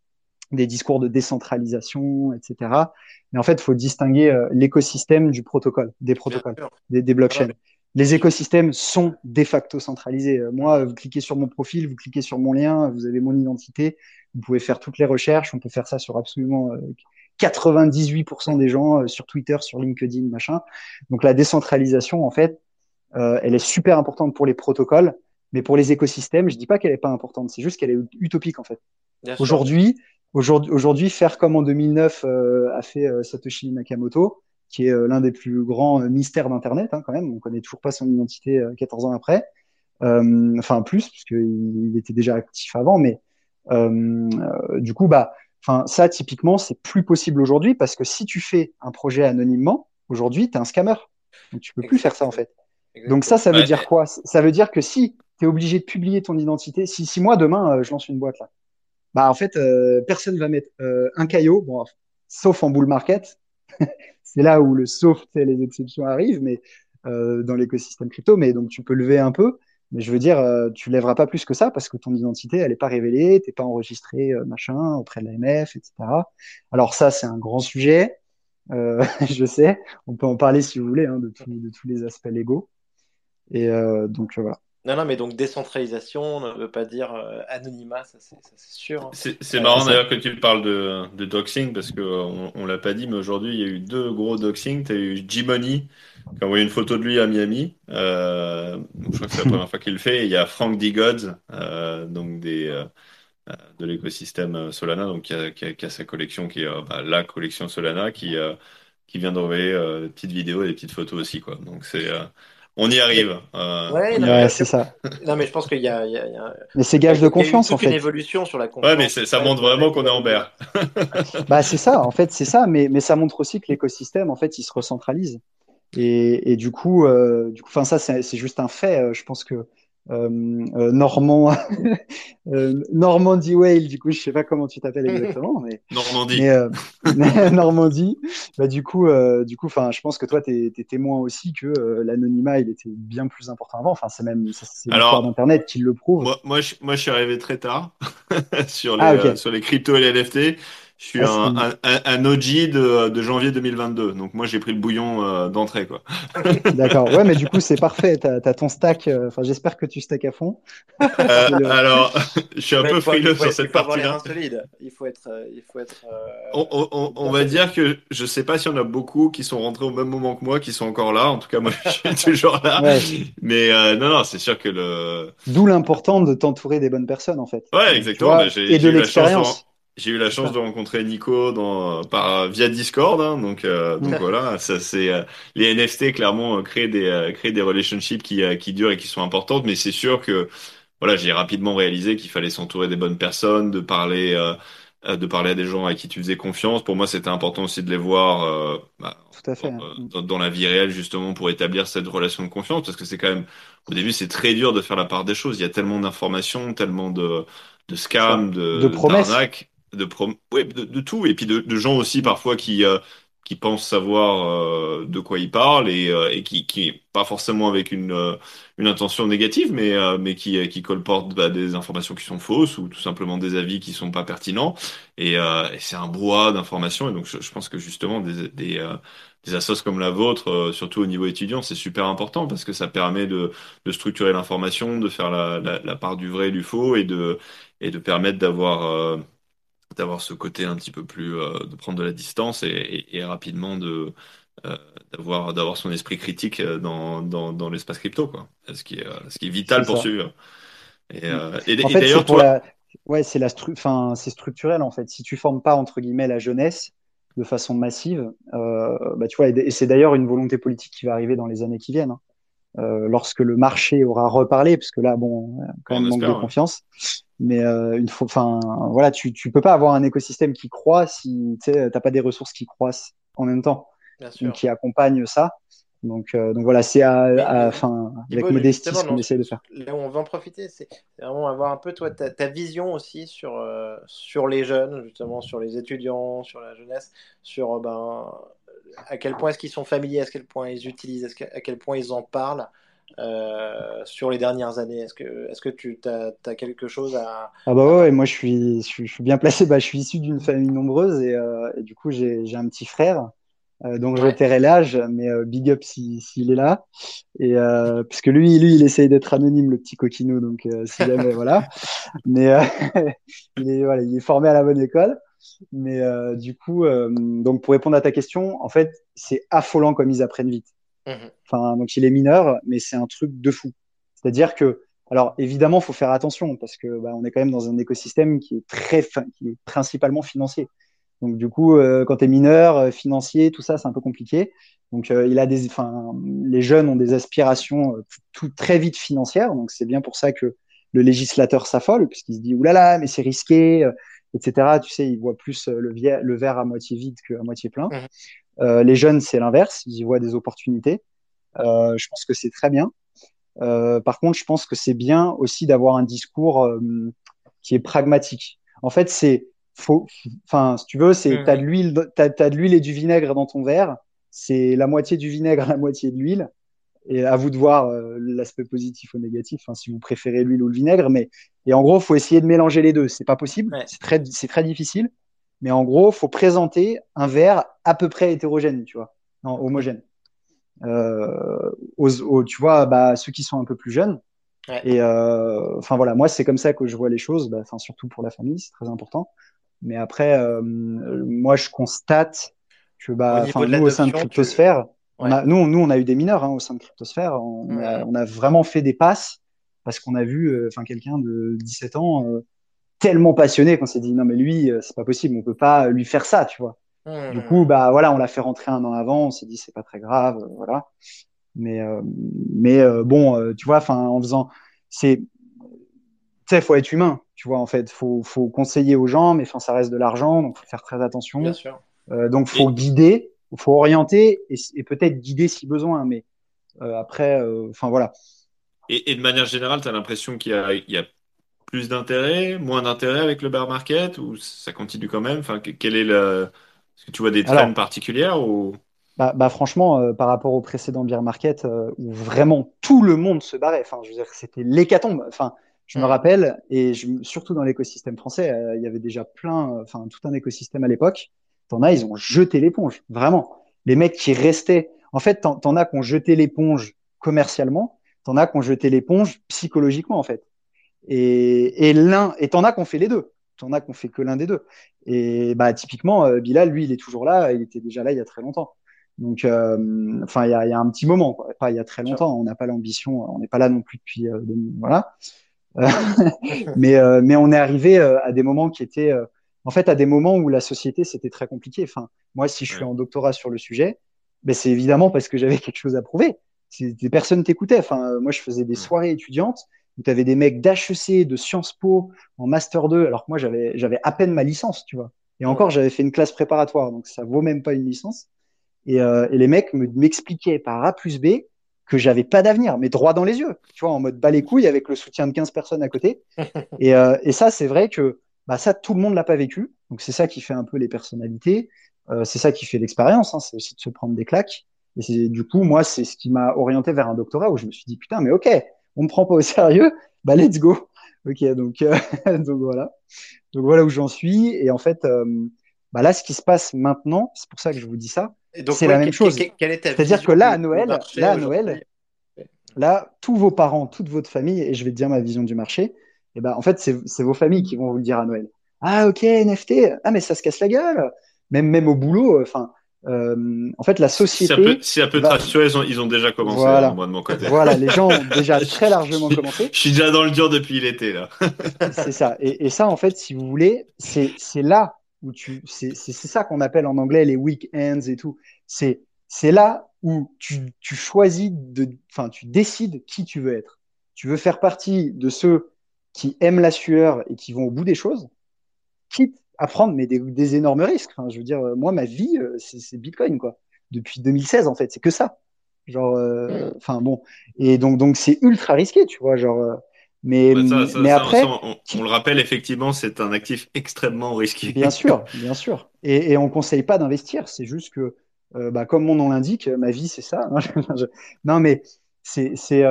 des discours de décentralisation, etc. Mais en fait, il faut distinguer euh, l'écosystème du protocole, des protocoles, des, des, blockchains. Les écosystèmes sont de facto centralisés. Euh, moi, vous cliquez sur mon profil, vous cliquez sur mon lien, vous avez mon identité, vous pouvez faire toutes les recherches, on peut faire ça sur absolument 98% euh, des gens, sur Twitter, sur LinkedIn, machin. Donc la décentralisation, en fait, euh, elle est super importante pour les protocoles, mais pour les écosystèmes, je dis pas qu'elle est pas importante, c'est juste qu'elle est utopique en fait. Aujourd'hui, Aujourd'hui, faire comme en 2009 euh, a fait euh, Satoshi Nakamoto, qui est euh, l'un des plus grands mystères d'Internet, hein, quand même. On connaît toujours pas son identité 14 ans après. Enfin, plus, puisqu'il il était déjà actif avant, mais du coup, bah, enfin, ça, typiquement, c'est plus possible aujourd'hui parce que si tu fais un projet anonymement, aujourd'hui, tu es un scammer. Donc, tu peux plus faire ça, en fait. Donc, ça, ça veut dire quoi? Ça veut dire que si tu es obligé de publier ton identité, si, si moi, demain, je lance une boîte là, bah en fait, euh, personne va mettre euh, un caillot, bon, sauf en bull market. c'est là où le sauf, les exceptions arrivent, mais euh, dans l'écosystème crypto. Mais donc tu peux lever un peu, mais je veux dire, euh, tu lèveras pas plus que ça parce que ton identité, elle est pas révélée, t'es pas enregistré euh, machin auprès de l'AMF, etc. Alors ça, c'est un grand sujet. je sais, on peut en parler si vous voulez hein, de, de tous les aspects légaux. Et donc voilà. Non, non, mais donc décentralisation ne veut pas dire euh, anonymat, ça c'est sûr. Hein. C'est euh, marrant d'ailleurs que tu parles de, de doxing parce qu'on on, l'a pas dit, mais aujourd'hui il y a eu deux gros doxing. Tu as eu G-Money qui a envoyé une photo de lui à Miami. Euh, je crois que c'est la première fois qu'il le fait. il y a Frank D. Gods, euh, donc des, euh, de l'écosystème Solana, donc qui a, qui, a, sa collection qui est bah, la collection Solana qui, qui vient d'envoyer des petites vidéos et des petites photos aussi. Quoi. Donc c'est on y arrive. Euh, ouais, c'est ça. Non, mais je pense qu'il y, a. Mais c'est gage de confiance, en fait. une évolution sur la confiance. Ouais, mais ça montre vraiment qu'on est en berre. bah, c'est ça, en fait, c'est ça. Mais, mais ça montre aussi que l'écosystème, en fait, il se recentralise. Et, et du coup, euh, du coup, enfin, ça, c'est juste un fait. Euh, je pense que Normand, euh, Normandie Whale, du coup, je sais pas comment tu t'appelles exactement, mais Normandie. Mais, Normandie, bah du coup, du coup, enfin, je pense que toi, t'es es témoin aussi que l'anonymat, il était bien plus important avant. Enfin, c'est même c'est l'histoire d'internet qui le prouve. Moi, moi, je, moi, je suis arrivé très tard sur les ah, sur les cryptos et les NFT. Je suis un, un, un, OG de, de, janvier 2022, donc moi j'ai pris le bouillon euh, d'entrée quoi. D'accord, ouais, mais du coup c'est parfait. T'as as ton stack. Euh, enfin, j'espère que tu stack à fond. Euh, alors, je suis un peu frileux sur cette partie-là. Il faut être, il faut être. on, on, on va dire que je sais pas si on a beaucoup qui sont rentrés au même moment que moi, qui sont encore là. En tout cas, moi je suis toujours là. Ouais. Mais non, non, c'est sûr que le. D'où l'important de t'entourer des bonnes personnes en fait. Ouais, exactement. Vois, et de l'expérience. J'ai eu la chance de rencontrer Nico dans, par, via Discord, hein, donc, euh, donc voilà, ça c'est euh, les NFT clairement euh, créent des euh, créent des relationships qui qui durent et qui sont importantes, mais c'est sûr que voilà, j'ai rapidement réalisé qu'il fallait s'entourer des bonnes personnes, de parler de parler à des gens à qui tu faisais confiance. Pour moi, c'était important aussi de les voir bah, Tout à fait. Dans, dans, la vie réelle justement pour établir cette relation de confiance, parce que c'est quand même au début c'est très dur de faire la part des choses. Il y a tellement d'informations, tellement de de scams, de, de promesses de, prom ouais, de, de, tout, et puis de, de gens aussi parfois qui, euh, qui pensent savoir euh, de quoi ils parlent et, euh, et qui, qui, pas forcément avec une, euh, une intention négative, mais, euh, mais qui, qui colportent bah, des informations qui sont fausses ou tout simplement des avis qui sont pas pertinents. Et, et c'est un brouhaha d'informations. Et donc, je, je, pense que justement, des, des, des assos comme la vôtre, surtout au niveau étudiant, c'est super important parce que ça permet de, de structurer l'information, de faire la, la, la, part du vrai et du faux et de, et de permettre d'avoir d'avoir ce côté un petit peu plus euh, de prendre de la distance et, et, rapidement de euh, d'avoir d'avoir son esprit critique euh, dans, dans, dans l'espace crypto quoi. Ce qui est ce qui est vital pour suivre. Et, fait, d'ailleurs toi la... ouais c'est la stru... enfin c'est structurel en fait. Si tu formes pas entre guillemets la jeunesse de façon massive bah tu vois et c'est d'ailleurs une volonté politique qui va arriver dans les années qui viennent hein. Euh, lorsque le marché aura reparlé, parce que là, bon, quand même manque de confiance. Mais euh, une fois, enfin, voilà, tu tu peux pas avoir un écosystème qui croît si tu t'as pas des ressources qui croissent en même temps, donc, qui accompagnent ça. Donc, euh, donc voilà, c'est à, enfin, avec modestie ce qu'on essaie de faire. Là où on va en profiter, c'est vraiment avoir un peu toi ta, ta vision aussi sur euh, sur les jeunes, justement, sur les étudiants, sur la jeunesse, sur ben à quel point est-ce qu'ils sont familiers, à quel point ils utilisent, à quel point ils en parlent euh, sur les dernières années. Est-ce que, est que tu as, quelque chose à... Ah bah ouais, moi je suis, je suis, bien placé. Bah, je suis issu d'une famille nombreuse et, euh, du coup j'ai un petit frère. Euh, donc je tairai l'âge, mais big up s'il est là. Et puisque lui, lui, il essaye d'être anonyme, le petit coquinou. Donc si jamais, voilà. Mais il est, voilà, il est formé à la bonne école. Mais du coup, donc pour répondre à ta question, en fait, c'est affolant comme ils apprennent vite. Mhm. Enfin, donc il est mineur, mais c'est un truc de fou. C'est-à-dire que, alors évidemment, faut faire attention parce que bah, on est quand même dans un écosystème qui est très, qui est principalement financier. Donc du coup, euh, quand tu es mineur, euh, financier, tout ça, c'est un peu compliqué. Donc euh, il a des, enfin, les jeunes ont des aspirations tout très vite financières. Donc c'est bien pour ça que le législateur s'affole, puisqu'il se dit oulala, mais c'est risqué, etc. Tu sais, ils voient plus le, le verre à moitié vide qu'à moitié plein. Mhm. Euh, les jeunes, c'est l'inverse, ils y voient des opportunités. Euh, je pense que c'est très bien. Euh, par contre, je pense que c'est bien aussi d'avoir un discours qui est pragmatique. En fait, c'est faux. Enfin, si tu veux, c'est mhm. t'as de l'huile, t'as, de l'huile et du vinaigre dans ton verre. C'est la moitié du vinaigre, la moitié de l'huile et à vous de voir euh, l'aspect positif ou négatif, hein, si vous préférez l'huile ou le vinaigre. Mais et en gros, faut essayer de mélanger les deux. C'est pas possible, c'est très c'est très difficile. Mais en gros, faut présenter un verre à peu près hétérogène, tu vois, non homogène. Euh, aux, tu vois, bah, ceux qui sont un peu plus jeunes. Ouais. Et euh, enfin voilà, moi c'est comme ça que je vois les choses. Bah, enfin surtout pour la famille, c'est très important. Mais après, euh, moi je constate que bah, au nous au sein de Cryptosphère, nous, nous, on a eu des mineurs hein, au sein de Cryptosphère. On, on, a, vraiment fait des passes parce qu'on a vu euh, enfin quelqu'un de 17 ans euh, tellement passionné qu'on s'est dit non mais lui euh, c'est pas possible on peut pas lui faire ça tu vois. Du coup bah voilà on l'a fait rentrer un an avant on s'est dit c'est pas très grave voilà. Mais mais bon tu vois enfin en faisant c'est tu sais faut être humain tu vois en fait. Faut faut conseiller aux gens mais enfin ça reste de l'argent donc faut faire très attention. Bien sûr. donc faut guider il faut orienter et, peut-être guider si besoin, mais euh, après, euh, enfin voilà. Et, de manière générale, tu as l'impression qu'il y, a, plus d'intérêt, moins d'intérêt avec le bear market ou ça continue quand même? Enfin, quel est le... Est-ce que tu vois des trends particulières ou... Bah, bah, franchement, euh, par rapport au précédent bear market où vraiment tout le monde se barrait, enfin, je veux dire, c'était l'hécatombe. Enfin, je me rappelle, et je, surtout dans l'écosystème français, euh, il y avait déjà plein, enfin tout un écosystème à l'époque. T'en as, ils ont jeté l'éponge, vraiment. Les mecs qui restaient, en fait, t'en, t'en as qui ont jeté l'éponge commercialement, t'en as qui ont jeté l'éponge psychologiquement, en fait. Et, et l'un, et t'en as qui ont fait les deux. T'en as qui ont fait que l'un des deux. Et bah typiquement, euh, Bilal, lui, il est toujours là. Il était déjà là il y a très longtemps. Donc, euh, enfin, il y a, y a, un petit moment, quoi. Pas il y a très longtemps. On n'a pas l'ambition. On n'est pas là non plus depuis. Euh, voilà. mais mais on est arrivé à des moments qui étaient, en fait, à des moments où la société c'était très compliqué. Enfin, moi, si je suis en doctorat sur le sujet, ben c'est évidemment parce que j'avais quelque chose à prouver. Des personnes t'écoutaient. Enfin, moi, je faisais des soirées étudiantes où tu avais des mecs d'HEC, de Sciences Po, en Master 2, alors que moi, j'avais, j'avais à peine ma licence, tu vois. Et encore, j'avais fait une classe préparatoire, donc ça vaut même pas une licence. Et, euh, et les mecs me, m'expliquaient par A plus B que j'avais pas d'avenir, mais droit dans les yeux, tu vois, en mode bas les couilles avec le soutien de 15 personnes à côté. et, euh, et ça, c'est vrai que bah, ça, tout le monde l'a pas vécu. Donc c'est ça qui fait un peu les personnalités. Euh, c'est ça qui fait l'expérience, hein, c'est aussi de se prendre des claques. Et c'est du coup, moi, c'est ce qui m'a orienté vers un doctorat où je me suis dit, putain, mais ok, on me prend pas au sérieux, bah let's go. Ok, donc, euh, donc voilà. Donc voilà où j'en suis. Et en fait, euh, bah là, ce qui se passe maintenant, c'est pour ça que je vous dis ça, c'est la même chose. C'est-à-dire que là, à Noël, là, à Noël, là, tous vos parents, toute votre famille, et je vais te dire ma vision du marché, et ben, en fait, c'est vos familles qui vont vous le dire à Noël. Ah, ok, NFT, ah, mais ça se casse la gueule. Même, même au boulot, enfin, euh, en fait, la société. Si un peu, de rassuré, ils ont, ils ont déjà commencé, voilà. Hein, moi de mon côté. Voilà, les gens ont déjà très largement commencé. Je suis déjà dans le dur depuis l'été, là. c'est ça. Et, et, ça, en fait, si vous voulez, c'est là où tu. C'est ça qu'on appelle en anglais les weekends et tout. C'est là où tu, tu choisis de. Enfin, tu décides qui tu veux être. Tu veux faire partie de ceux qui aiment la sueur et qui vont au bout des choses, quitte à prendre mais des, des énormes risques. Enfin, je veux dire, moi, ma vie, euh, c'est Bitcoin, quoi. Depuis 2016, en fait, c'est que ça. Genre, euh, enfin bon, et donc donc c'est ultra risqué, tu vois, genre. Euh, mais, mais après, on, le rappelle effectivement, c'est un actif extrêmement risqué. Bien sûr, bien sûr. Et, et on conseille pas d'investir. C'est juste que, bah, comme mon nom l'indique, ma vie c'est ça. non, mais c'est c'est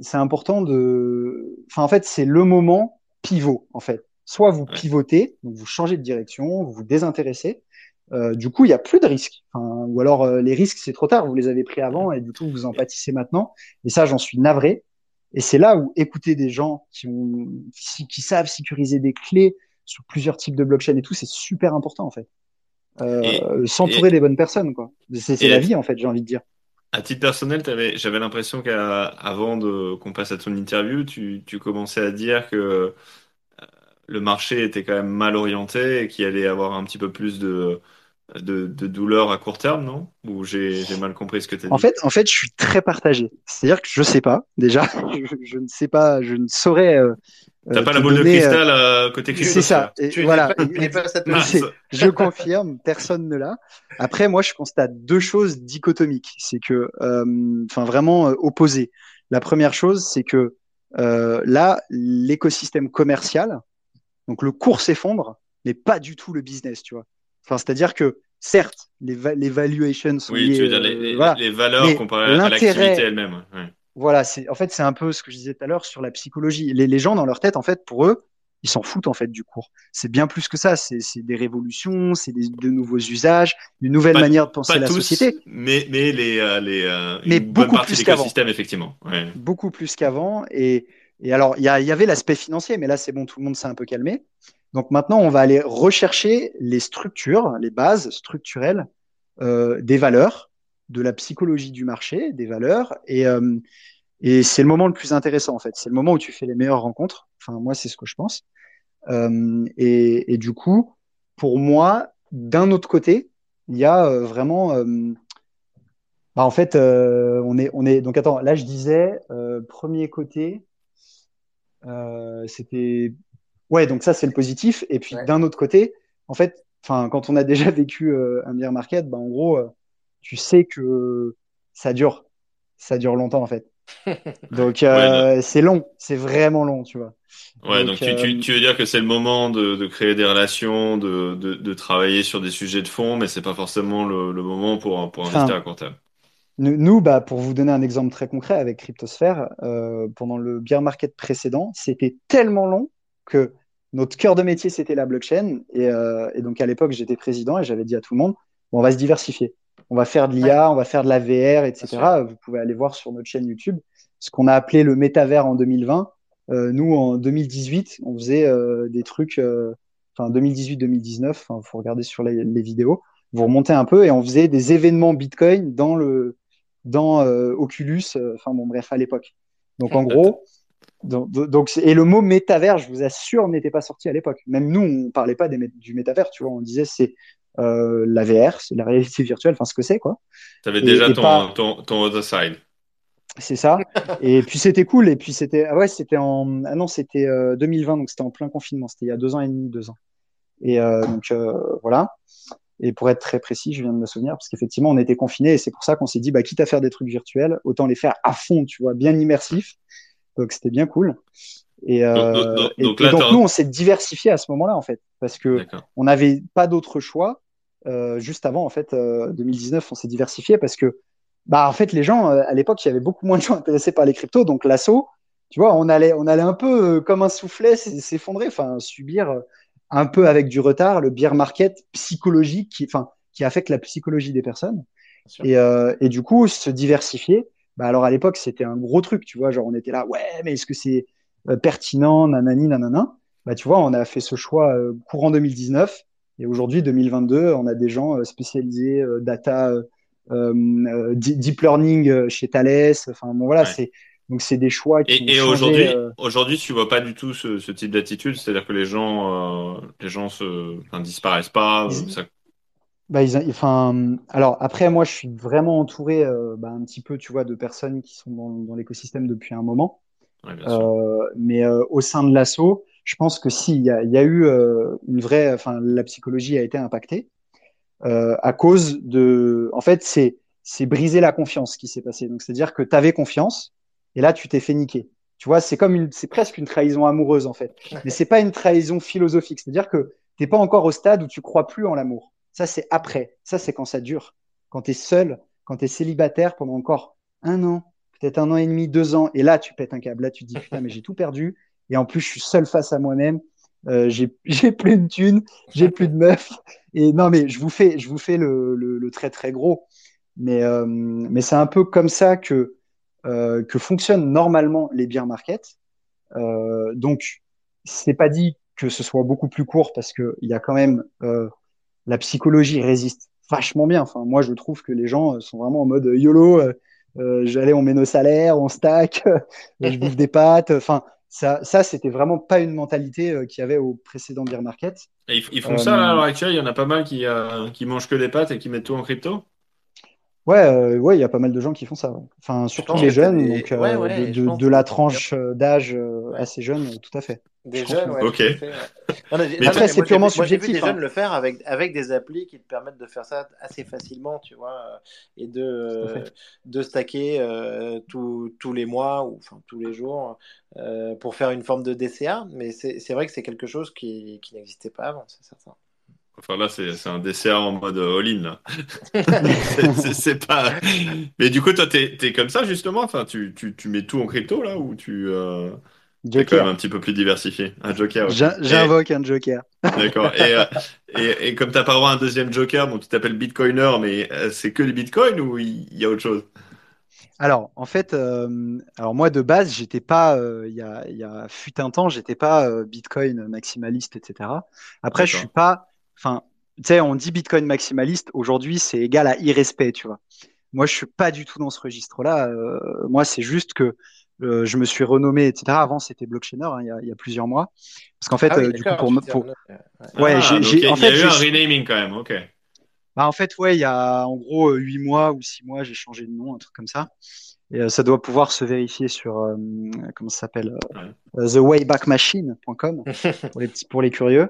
c'est important de. Enfin, en fait, c'est le moment pivot en fait. Soit vous pivotez, donc vous changez de direction, vous vous désintéressez. Euh, du coup, il n'y a plus de risques. Enfin, ou alors euh, les risques, c'est trop tard, vous les avez pris avant et du coup, vous en pâtissez maintenant. Et ça, j'en suis navré. Et c'est là où écouter des gens qui, ont, qui, savent sécuriser des clés sur plusieurs types de blockchain et tout, c'est super important en fait. Euh, S'entourer des bonnes personnes, quoi. C'est la vie en fait, j'ai envie de dire. À titre personnel, j'avais l'impression qu'avant qu'on passe à ton interview, tu, tu commençais à dire que le marché était quand même mal orienté et qu'il allait avoir un petit peu plus de, de, douleur à court terme, non? Ou j'ai mal compris ce que tu as dit? en fait, en fait, je suis très partagé. C'est-à-dire que je sais pas, déjà, je, ne sais pas, je ne saurais. Euh, T'as pas la boule de cristal euh, côté crypto C'est ça. Et voilà. je confirme, personne ne l'a. Après, moi, je constate deux choses dichotomiques. C'est que, euh, enfin, vraiment opposées. La première chose, c'est que là, l'écosystème commercial, donc le cours s'effondre, mais pas du tout le business, tu vois. Enfin, c'est-à-dire que certes, les, les valuations sont oui, tu veux dire les, euh, les, valeurs comparées à l'activité elle-même. Voilà, c'est en fait c'est un peu ce que je disais tout à l'heure sur la psychologie. Les, gens dans leur tête, en fait, pour eux, ils s'en foutent en fait du cours. C'est bien plus que ça. C'est des révolutions, c'est de nouveaux usages, une nouvelle manière de penser la société. Mais mais les euh, les euh, mais une beaucoup bonne partie plus l'écosystème effectivement. Ouais. Beaucoup plus qu'avant et et alors, il y, avait l'aspect financier, mais là, c'est bon, tout le monde s'est un peu calmé. Donc maintenant, on va aller rechercher les structures, les bases structurelles euh, des valeurs, de la psychologie du marché, des valeurs. Et, euh, et c'est le moment le plus intéressant, en fait. C'est le moment où tu fais les meilleures rencontres. Enfin, moi, c'est ce que je pense. Euh, et, et, du coup, pour moi, d'un autre côté, il y a euh, vraiment... Euh, bah, en fait, euh, on est, on est. Donc attends, là je disais premier côté. Euh, c'était ouais, donc ça c'est le positif. Et puis d'un autre côté, en fait, enfin quand on a déjà vécu euh, un bear market, bah, en gros, euh, tu sais que ça dure, ça dure longtemps en fait. Donc c'est long, c'est vraiment long, tu vois. Ouais, donc, tu, tu, tu, veux dire que c'est le moment de, de, créer des relations, de, de, de, travailler sur des sujets de fond, mais c'est pas forcément le, le, moment pour, pour investir à court terme. Nous, bah, pour vous donner un exemple très concret avec Cryptosphère, euh, pendant le bear market précédent, c'était tellement long que notre cœur de métier, c'était la blockchain. Et, euh, et donc, à l'époque, j'étais président et j'avais dit à tout le monde, bon, on va se diversifier. On va faire de l'IA, on va faire de la VR, etc. Vous pouvez aller voir sur notre chaîne YouTube ce qu'on a appelé le métavers en 2020. Euh, nous, en 2018, on faisait euh, des trucs, euh, enfin 2018-2019, il faut regarder sur les, les, vidéos, vous remontez un peu et on faisait des événements Bitcoin dans le dans euh, Oculus, euh, enfin bon bref à l'époque. Donc en gros, donc, donc, et le mot métavers, je vous assure, n'était pas sorti à l'époque. Même nous, on parlait pas des, du métavers, tu vois, on disait c'est euh, la VR, c'est la réalité virtuelle, enfin ce que c'est quoi. Tu avais déjà et ton, pas... ton, ton other side. C'est ça. et puis c'était cool. Et puis c'était ah ouais, c'était en ah non, c'était euh, 2020, donc c'était en plein confinement. C'était il y a deux ans et demi, deux ans. Et euh, donc euh, voilà. Et pour être très précis, je viens de me souvenir parce qu'effectivement on était confinés et c'est pour ça qu'on s'est dit bah quitte à faire des trucs virtuels, autant les faire à fond, tu vois, bien immersifs. Donc c'était bien cool. Et, euh, donc, donc, et, donc, là, et donc nous on s'est diversifié à ce moment-là en fait parce que on n'avait pas d'autre choix. Euh, juste avant en fait 2019, on s'est diversifié parce que bah en fait les gens euh, à l'époque il y avait beaucoup moins de gens intéressés par les cryptos donc l'assaut tu vois on allait on allait un peu euh, comme un soufflet s'effondrer enfin subir euh, un peu avec du retard le bear market psychologique qui enfin qui affecte la psychologie des personnes et, euh, et du coup se diversifier bah alors à l'époque c'était un gros truc tu vois genre on était là ouais mais est-ce que c'est pertinent nanani nanana bah tu vois on a fait ce choix courant 2019 et aujourd'hui 2022 on a des gens spécialisés data euh, deep learning euh, chez Thales. Enfin bon voilà, ouais. c'est donc c'est des choix qui. Et, et aujourd'hui, euh... aujourd'hui, tu vois pas du tout ce, ce type d'attitude, c'est-à-dire que les gens, euh, les gens se, enfin, disparaissent pas. Ils... Ça... Bah, ils, enfin, alors après, moi, je suis vraiment entouré, euh, bah, un petit peu, tu vois, de personnes qui sont dans, dans l'écosystème depuis un moment. Ouais, mais au sein de l'assaut, je pense que si, il y a, y a, eu une vraie, enfin, la psychologie a été impactée euh, à cause de. En fait, c'est c'est briser la confiance qui s'est passé. Donc, c'est-à-dire que tu avais confiance et là, tu t'es fait niquer. Tu vois, c'est comme une, c'est presque une trahison amoureuse en fait. Mais c'est pas une trahison philosophique. C'est-à-dire que t'es pas encore au stade où tu crois plus en l'amour. Ça, c'est après. Ça, c'est quand ça dure. Quand tu es seul, quand tu es célibataire pendant encore un an, peut-être un an et demi, deux ans, et là, tu pètes un câble. Là, tu te dis, putain, mais j'ai tout perdu. Et en plus, je suis seul face à moi-même. Euh, j'ai plus de thunes, j'ai plus de meufs. Et non, mais je vous fais, je vous fais le, le, le très très gros. Mais, euh, mais c'est un peu comme ça que, euh, que fonctionnent normalement les beer markets. Euh, donc, c'est pas dit que ce soit beaucoup plus court parce qu'il y a quand même euh, la psychologie résiste vachement bien. Enfin, moi, je trouve que les gens sont vraiment en mode YOLO. Euh, j'allais, on met nos salaires, on stack, je bouffe des pâtes. Enfin, ça, ça c'était vraiment pas une mentalité euh, qu'il y avait au précédent beer market. Et ils, ils font euh, ça là, à l'heure actuelle. Il y en a pas mal qui, euh, qui mangent que des pâtes et qui mettent tout en crypto? Ouais, euh, ouais, il y a pas mal de gens qui font ça. Ouais. Enfin, surtout les jeunes, des... donc ouais, ouais, de, de, de, la tranche d'âge assez jeune, tout à fait. Des jeunes, ouais. Ok. Non, mais après, c'est purement subjectif. J'ai vu des hein. jeunes le faire avec, avec des applis qui te permettent de faire ça assez facilement, tu vois, et de, de stacker euh, tous les mois ou enfin tous les jours euh, pour faire une forme de DCA. Mais c'est vrai que c'est quelque chose qui, qui n'existait pas avant, c'est certain. Enfin là, c'est un DCA en mode all-in. c'est pas. Mais du coup, toi, t'es es comme ça justement? Enfin, tu, tu, tu, mets tout en crypto là ou tu. Euh... Joker. quand même un petit peu plus diversifié? Un joker. J'invoque un joker. D'accord. Et, euh, et, et, comme tu n'as pas droit à un deuxième joker, bon, tu t'appelles Bitcoiner, mais euh, c'est que du Bitcoin ou il y, a autre chose? Alors, en fait, euh, alors moi de base, j'étais pas, euh, il y, a, y a fut un temps, j'étais pas euh, Bitcoin maximaliste, etc. Après, je suis pas, enfin, tu sais, on dit Bitcoin maximaliste. Aujourd'hui, c'est égal à irrespect, tu vois. Moi, je suis pas du tout dans ce registre-là. moi, c'est juste que euh, je me suis renommé, etc. Avant, c'était Blockchainer, hein, il, y a, il, y a, plusieurs mois. Parce qu'en fait, ah oui, euh, du coup, pour, pour... ouais, ah, j'ai, en fait, il y a eu un renaming quand même, ok. Bah, en fait, ouais, il y a en gros huit mois ou six mois, j'ai changé de nom, un truc comme ça. Et euh, ça doit pouvoir se vérifier sur euh, comment ça s'appelle, ouais. thewaybackmachine.com pour les petits, pour les curieux.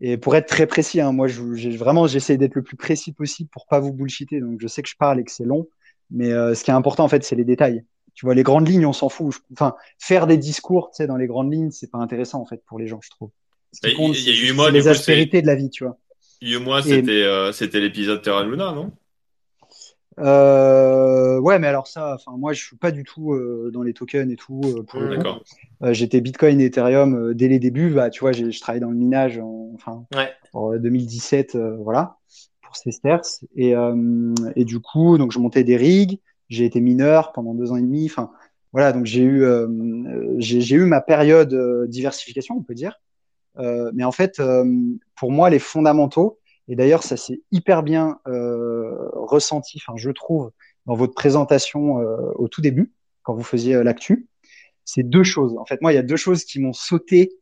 Et pour être très précis, hein, moi, j'ai vraiment, j'essaie d'être le plus précis possible pour pas vous bullshiter. Donc, je sais que je parle et que c'est long, mais euh, ce qui est important en fait, c'est les détails tu vois, les grandes lignes, on s'en fout. Enfin, faire des discours, tu sais, dans les grandes lignes, c'est pas intéressant, en fait, pour les gens, je trouve. Ce qui compte, c'est les aspérités de la vie, tu vois. moi c'était euh, c'était l'épisode Terra Luna, non? Euh, ouais, mais alors ça, enfin moi je suis pas du tout euh, dans les tokens et tout. euh, coup. D'accord. Euh, J'étais Bitcoin et Ethereum euh, dès les débuts. Bah, tu vois, j'ai- je travaillais dans le minage, en- enfin Ouais. en 2017, euh, voilà, pour Sesterce. Et, euh, et du coup, donc je montais des rigs. J'ai été mineur pendant deux ans et demi. Enfin voilà, donc j'ai eu j'ai j'ai eu ma période diversification, on peut dire. Euh, mais en fait, euh, pour moi, les fondamentaux, et d'ailleurs, ça s'est hyper bien euh, ressenti, enfin, je trouve, dans votre présentation euh, au tout début, quand vous faisiez euh, l'actu, c'est deux choses. En fait, moi, il y a deux choses qui m'ont sauté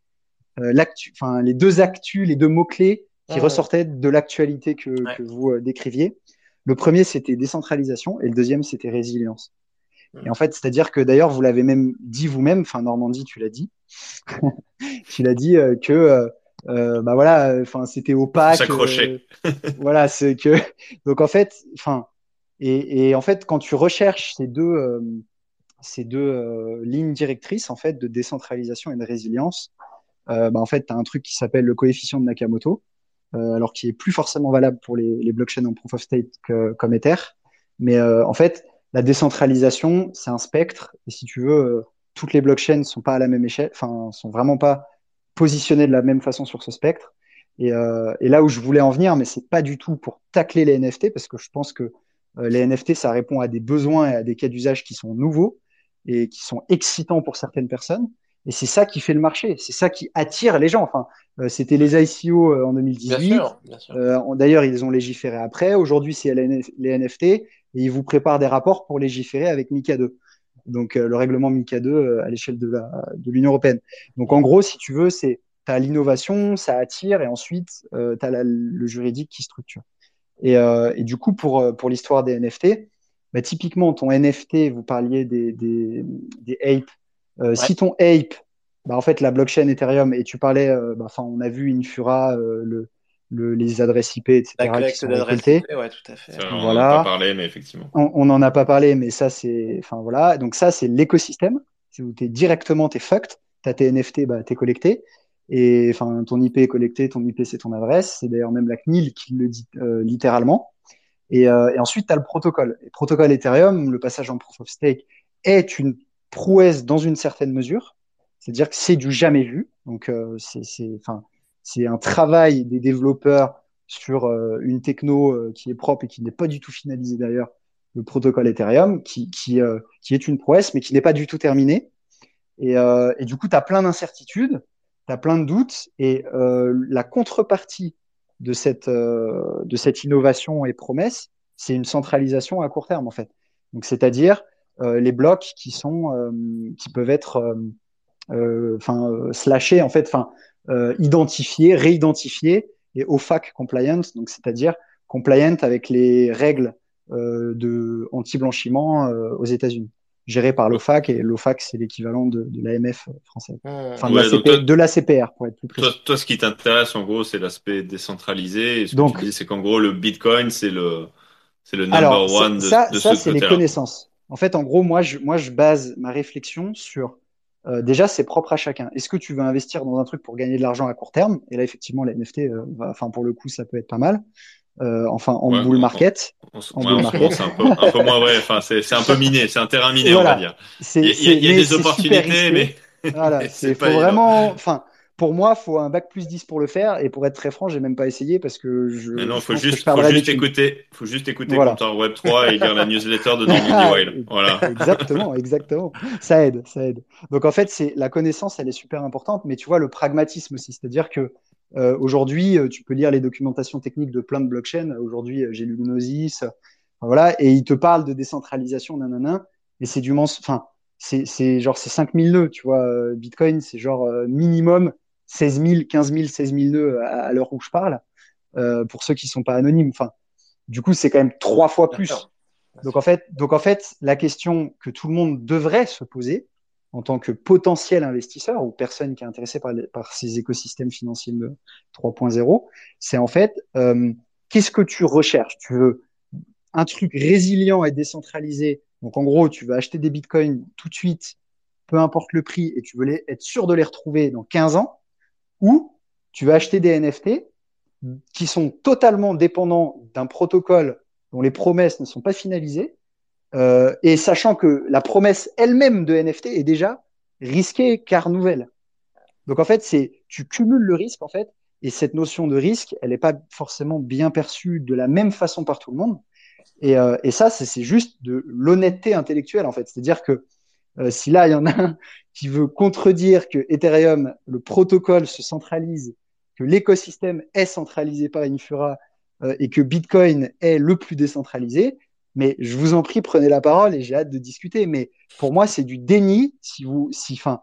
euh, l'actu, enfin, les deux actus, les deux mots-clés qui ressortaient de l'actualité que, Ouais. que vous euh, décriviez. Le premier, c'était décentralisation, et le deuxième, c'était résilience. Mhm. Et en fait, c'est-à-dire que d'ailleurs, vous l'avez même dit vous-même, enfin, Normandie, tu l'as dit, tu l'as dit euh, que euh, euh, bah voilà, enfin c'était opaque. S'accrocher. euh, voilà, c'est que donc en fait, enfin et, et en fait quand tu recherches ces deux euh, ces deux lignes directrices en fait de décentralisation et de résilience, bah en fait tu as un truc qui s'appelle le coefficient de Nakamoto, alors qui est plus forcément valable pour les, les blockchains en proof of stake que, comme Ether, mais en fait la décentralisation c'est un spectre et si tu veux toutes les blockchains sont pas à la même échelle, enfin sont vraiment pas positionnées de la même façon sur ce spectre. Et, euh, et là où je voulais en venir, mais c'est pas du tout pour tacler les NFT, parce que je pense que euh, les NFT, ça répond à des besoins et à des cas d'usage qui sont nouveaux et qui sont excitants pour certaines personnes. Et c'est ça qui fait le marché, c'est ça qui attire les gens. Enfin, euh, c'était les ICO euh, en Bien 2018. sûr, bien sûr. Euh, D'ailleurs, ils ont légiféré après. Aujourd'hui, c'est les NFT et ils vous préparent des rapports pour légiférer avec MiCA 2. Donc, euh, le règlement MiCA 2 euh, à l'échelle de l'Union européenne. Donc, en gros, si tu veux, c'est tu as l'innovation, ça attire et ensuite euh, tu as le juridique qui structure. Et, euh, et du coup, pour, pour l'histoire des NFT, bah, typiquement, ton NFT, vous parliez des, des, des apes. Euh, Si ton ape, bah, en fait, la blockchain Ethereum, et tu parlais, bah, enfin, on a vu Infura, le, le, les adresses IP, etc., La qui collecte sont d'adresses. IP, ouais, tout à fait. Ça, on Voilà. n'en a pas parlé, mais effectivement. On on n'en a pas parlé, mais ça, c'est. Enfin, voilà. Donc, ça, c'est l'écosystème. C'est où tu es directement, tu es fucked. Tu as tes NFT, bah, tu es collecté. Et enfin, ton IP est collecté, ton IP, c'est ton adresse. C'est d'ailleurs même la CNIL qui le dit euh, littéralement. Et, euh, et ensuite, tu as le protocole. Et le protocole Ethereum, le passage en proof of stake, est une prouesse dans une certaine mesure. C'est-à-dire que c'est du jamais vu. Donc, euh, c'est c'est- enfin, c'est un travail des développeurs sur euh, une techno euh, qui est propre et qui n'est pas du tout finalisée d'ailleurs, le protocole Ethereum, qui, qui, euh, qui est une prouesse, mais qui n'est pas du tout terminé. Et, et du coup, tu as plein d'incertitudes, tu as plein de doutes, et la contrepartie de cette, de cette innovation et promesse, c'est une centralisation à court terme, en fait. Donc, c'est-à-dire les blocs qui sont, qui peuvent être, slashés, en fait, euh, identifiés, réidentifiés et OFAC compliant, donc c'est-à-dire compliant avec les règles euh, de anti-blanchiment euh, aux États-Unis, géré par l'OFAC et l'OFAC c'est l'équivalent de, de l'AMF française, Mmh. enfin de, Ouais, la toi- de la CPR pour être plus précis. Toi, toi, ce qui t'intéresse, en gros, c'est l'aspect décentralisé. Et ce Donc- que tu dis, c'est qu'en gros, le Bitcoin, c'est le, c'est le number Alors ça, one de, ça, de ça, ce c'est les connaissances. En fait, en gros, moi, je, moi, je base ma réflexion sur euh, déjà, c'est propre à chacun. Est-ce que tu veux investir dans un truc pour gagner de l'argent à court terme? Et là, effectivement, la NFT, euh, va- enfin pour le coup, ça peut être pas mal. Euh, enfin, en Ouais, bull on- market. En, ce- En ouais, bull market. c'est un peu, un peu moins vrai. Enfin, c'est, c'est un peu miné. C'est un terrain miné, Voilà. on va dire. Il y a, y y des opportunités, mais Voilà, c'est faut vraiment. Enfin, pour moi, faut un bac plus 10 pour le faire. Et pour être très franc, j'ai même pas essayé parce que je. Mais non, je faut pense que juste, je faut juste écouter, faut juste écouter Voilà. Web 3 et lire la newsletter de Wild. Voilà. Exactement, exactement. Ça aide, ça aide. Donc en fait, c'est la connaissance, elle est super importante, mais tu vois le pragmatisme aussi, c'est-à-dire que euh, aujourd'hui, euh, tu peux lire les documentations techniques de plein de blockchains. Aujourd'hui, euh, j'ai lu Gnosis, voilà, et ils te parlent de décentralisation, nanana, mais c'est du mens, enfin, c'est c'est genre c'est 5000 nœuds, tu vois. euh, Bitcoin, c'est genre euh, minimum 16 000, 15 000, 16 000 nœuds à, à l'heure où je parle. euh, pour ceux qui sont pas anonymes, enfin, du coup, c'est quand même trois fois plus. Donc en fait, donc en fait, la question que tout le monde devrait se poser en tant que potentiel investisseur ou personne qui est intéressée par, les- par ces écosystèmes financiers de 3.0, c'est en fait euh, qu'est-ce que tu recherches? Tu veux un truc résilient et décentralisé? Donc en gros, tu veux acheter des bitcoins tout de suite, peu importe le prix, et tu veux les, être sûr de les retrouver dans 15 ans, ou tu veux acheter des NFT qui sont totalement dépendants d'un protocole dont les promesses ne sont pas finalisées, euh, et sachant que la promesse elle-même de NFT est déjà risquée car nouvelle. Donc en fait, c'est tu cumules le risque en fait, et cette notion de risque, elle n'est pas forcément bien perçue de la même façon par tout le monde. Et, euh, et ça, c'est juste de l'honnêteté intellectuelle en fait. C'est-à-dire que euh, si là il y en a un qui veut contredire que Ethereum, le protocole se centralise, que l'écosystème est centralisé par Infura euh, et que Bitcoin est le plus décentralisé, mais je vous en prie, prenez la parole et j'ai hâte de discuter. Mais pour moi, c'est du déni si vous, si, enfin,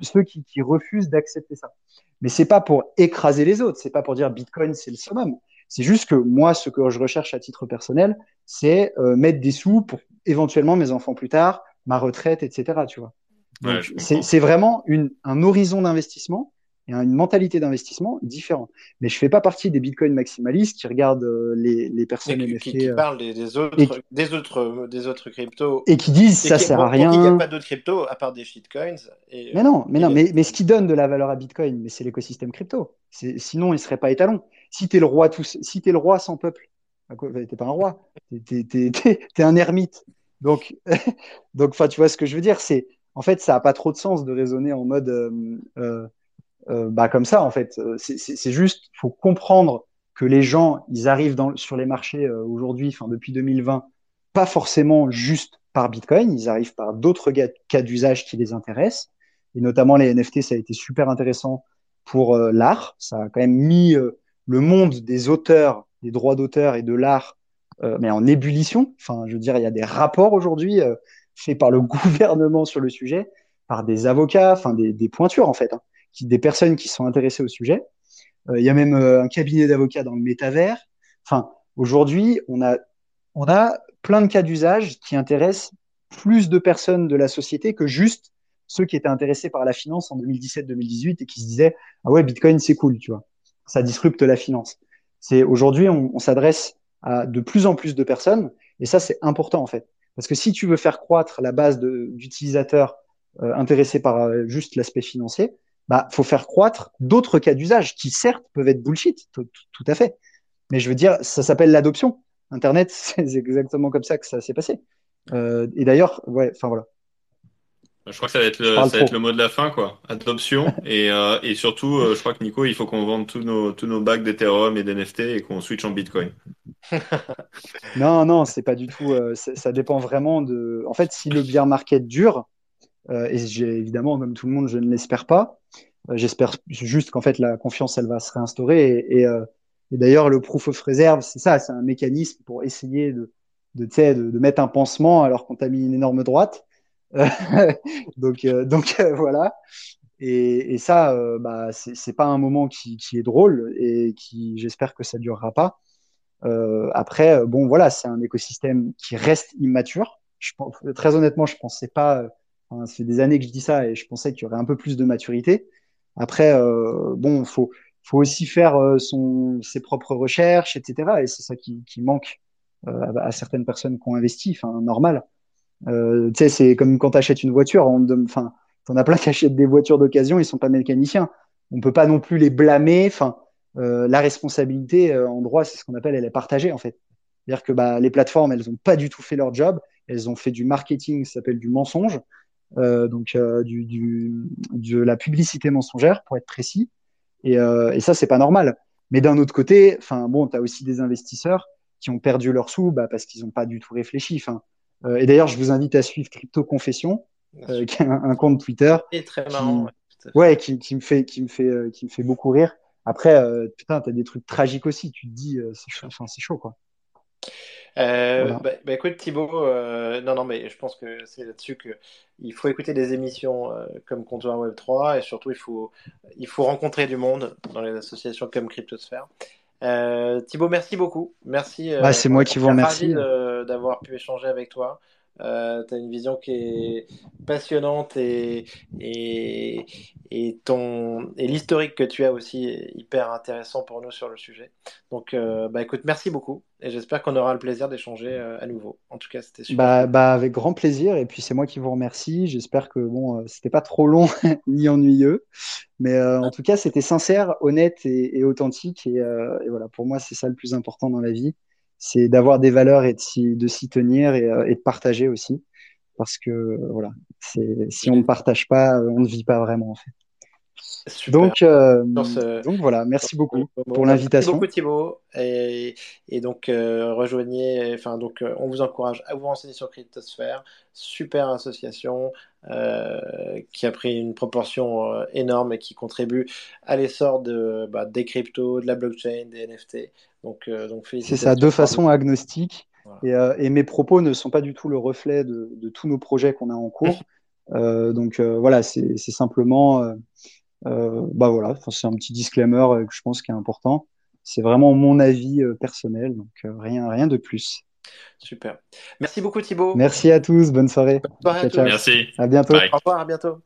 ceux qui, qui refusent d'accepter ça. Mais c'est pas pour écraser les autres, c'est pas pour dire Bitcoin c'est le summum. C'est juste que moi, ce que je recherche à titre personnel, c'est euh, mettre des sous pour éventuellement mes enfants plus tard, ma retraite, etc. Tu vois. c'est vraiment une, un horizon d'investissement et une mentalité d'investissement différente. Mais je fais pas partie des bitcoins maximalistes qui regardent euh, les, les personnes. Qui, qui, euh, parlent des, des autres, des, autres, des autres cryptos. Et qui disent ça sert à rien. Il n'y a pas d'autres cryptos à part des shitcoins. Et, mais non, mais, non mais, mais, ce qui donne de la valeur à bitcoin, mais c'est l'écosystème crypto. Sinon, il serait pas étalon. Si tu es le roi, tous, si es le roi sans peuple, t'es pas un roi, t'es es, un ermite. Donc, donc, enfin, tu vois ce que je veux dire, c'est en fait, ça a pas trop de sens de raisonner en mode euh, euh, euh, bah, comme ça, en fait. C'est juste, faut comprendre que les gens, ils arrivent dans, sur les marchés aujourd'hui, enfin depuis 2020, pas forcément juste par Bitcoin, ils arrivent par d'autres cas d'usage qui les intéressent. Et notamment les NFT, ça a été super intéressant pour l'art. Ça a quand même mis le monde des auteurs, des droits d'auteur et de l'art, mais en ébullition. Enfin, je veux dire, il y a des rapports aujourd'hui faits par le gouvernement sur le sujet, par des avocats, enfin des, des pointures en fait. Hein qui, des personnes qui sont intéressées au sujet. Euh, il y a même euh, un cabinet d'avocats dans le métavers. Enfin, aujourd'hui, on a, on a plein de cas d'usage qui intéressent plus de personnes de la société que juste ceux qui étaient intéressés par la finance en 2017-2018 et qui se disaient ah ouais Bitcoin c'est cool tu vois ça disrupte la finance c'est aujourd'hui on, on s'adresse à de plus en plus de personnes et ça c'est important en fait parce que si tu veux faire croître la base d'utilisateurs euh, intéressés par euh, juste l'aspect financier bah, faut faire croître d'autres cas d'usage qui, certes, peuvent être bullshit, tout, à fait. Mais je veux dire, ça s'appelle l'adoption. Internet, c'est exactement comme ça que ça s'est passé. Euh, et d'ailleurs, ouais, enfin voilà. Je crois que ça va être le, ça va être le mot de la fin, quoi. Adoption. et, euh, et surtout, euh, je crois que Nico, il faut qu'on vende tous nos, tous nos bacs d'Ethereum et d'NFT et qu'on switch en Bitcoin. non, non, c'est pas du tout. Euh, ça dépend vraiment de. En fait, si le bear market dure, euh, et évidemment, comme tout le monde, je ne l'espère pas. Euh, j'espère juste qu'en fait la confiance, elle va se réinstaurer. Et, euh, et, d'ailleurs, le proof of reserve, c'est ça, c'est un mécanisme pour essayer de, de, de, de mettre un pansement alors qu'on t'a mis une énorme droite. donc, donc voilà. Et, et ça, euh, bah, c'est pas un moment qui, qui, est drôle et qui, j'espère que ça durera pas. Euh, après, bon, voilà, c'est un écosystème qui reste immature. Je, très honnêtement, je pensais pas Enfin, ça des années que je dis ça et je pensais qu'il y aurait un peu plus de maturité. Après, euh, bon, faut faut aussi faire euh, son ses propres recherches, etc. Et c'est ça qui, qui manque euh, à, certaines personnes qui ont investi. Enfin, normal. Euh, tu sais, c'est comme quand tu achètes une voiture. On, enfin, t'en as plein qui achètent des voitures d'occasion, ils sont pas mécaniciens. On peut pas non plus les blâmer. Enfin, euh, la responsabilité euh, en droit, c'est ce qu'on appelle, elle est partagée en fait. C'est-à-dire que bah, les plateformes, elles ont pas du tout fait leur job. Elles ont fait du marketing, ça s'appelle du mensonge. Euh, donc euh, du, du, de la publicité mensongère pour être précis. Et, euh, et ça, c'est pas normal. Mais d'un autre côté, enfin bon, as aussi des investisseurs qui ont perdu leurs sous bah, parce qu'ils n'ont pas du tout réfléchi. Enfin, et d'ailleurs, je vous invite à suivre Crypto Confession, euh, qui est un, un, compte Twitter. Et très marrant. Qui, ouais, qui, qui, me fait, qui me fait, qui me fait beaucoup rire. Après, euh, putain, t'as des trucs tragiques aussi. Tu te dis, c'est chaud, enfin, c'est chaud, quoi. Euh, voilà. bah, bah, écoute Thibaut, euh, non non mais je pense que c'est là-dessus que il faut écouter des émissions euh, comme Comptoir Web 3 et surtout il faut il faut rencontrer du monde dans les associations comme Cryptosphère. Euh, Thibaut, merci beaucoup, merci. Ah, c'est moi qui vous remercie d'avoir pu échanger avec toi. Euh, tu as une vision qui est passionnante et, et, ton, et l'historique que tu as aussi est hyper intéressant pour nous sur le sujet. Donc, euh, bah, écoute, merci beaucoup et j'espère qu'on aura le plaisir d'échanger euh, à nouveau. En tout cas, c'était super. Bah, bah, avec grand plaisir et puis c'est moi qui vous remercie. J'espère que bon, euh, c'était pas trop long ni ennuyeux, mais en tout cas, c'était sincère, honnête et, authentique et, voilà, pour moi, c'est ça le plus important dans la vie. C'est d'avoir des valeurs et de s'y, de s'y tenir et, et, de partager aussi. Parce que voilà, si on ne partage pas, on ne vit pas vraiment en fait. Donc, euh, donc voilà, merci beaucoup pour l'invitation. Merci beaucoup Thibaut et, et donc euh, rejoignez, enfin donc euh, on vous encourage à vous renseigner sur Cryptosphère, super association qui a pris une proportion énorme et qui contribue à l'essor de bah, des cryptos, de la blockchain, des NFT. Donc donc c'est ça, de façon agnostique. Et, et, mes propos ne sont pas du tout le reflet de, de tous nos projets qu'on a en cours. donc voilà, c'est simplement bah voilà, c'est un petit disclaimer euh, que je pense qui est important. C'est vraiment mon avis euh, personnel, donc rien, rien de plus. Super. Merci beaucoup Thibaut. Merci à tous, bonne soirée. Bonne soirée à Merci. À bientôt. Au revoir, à bientôt.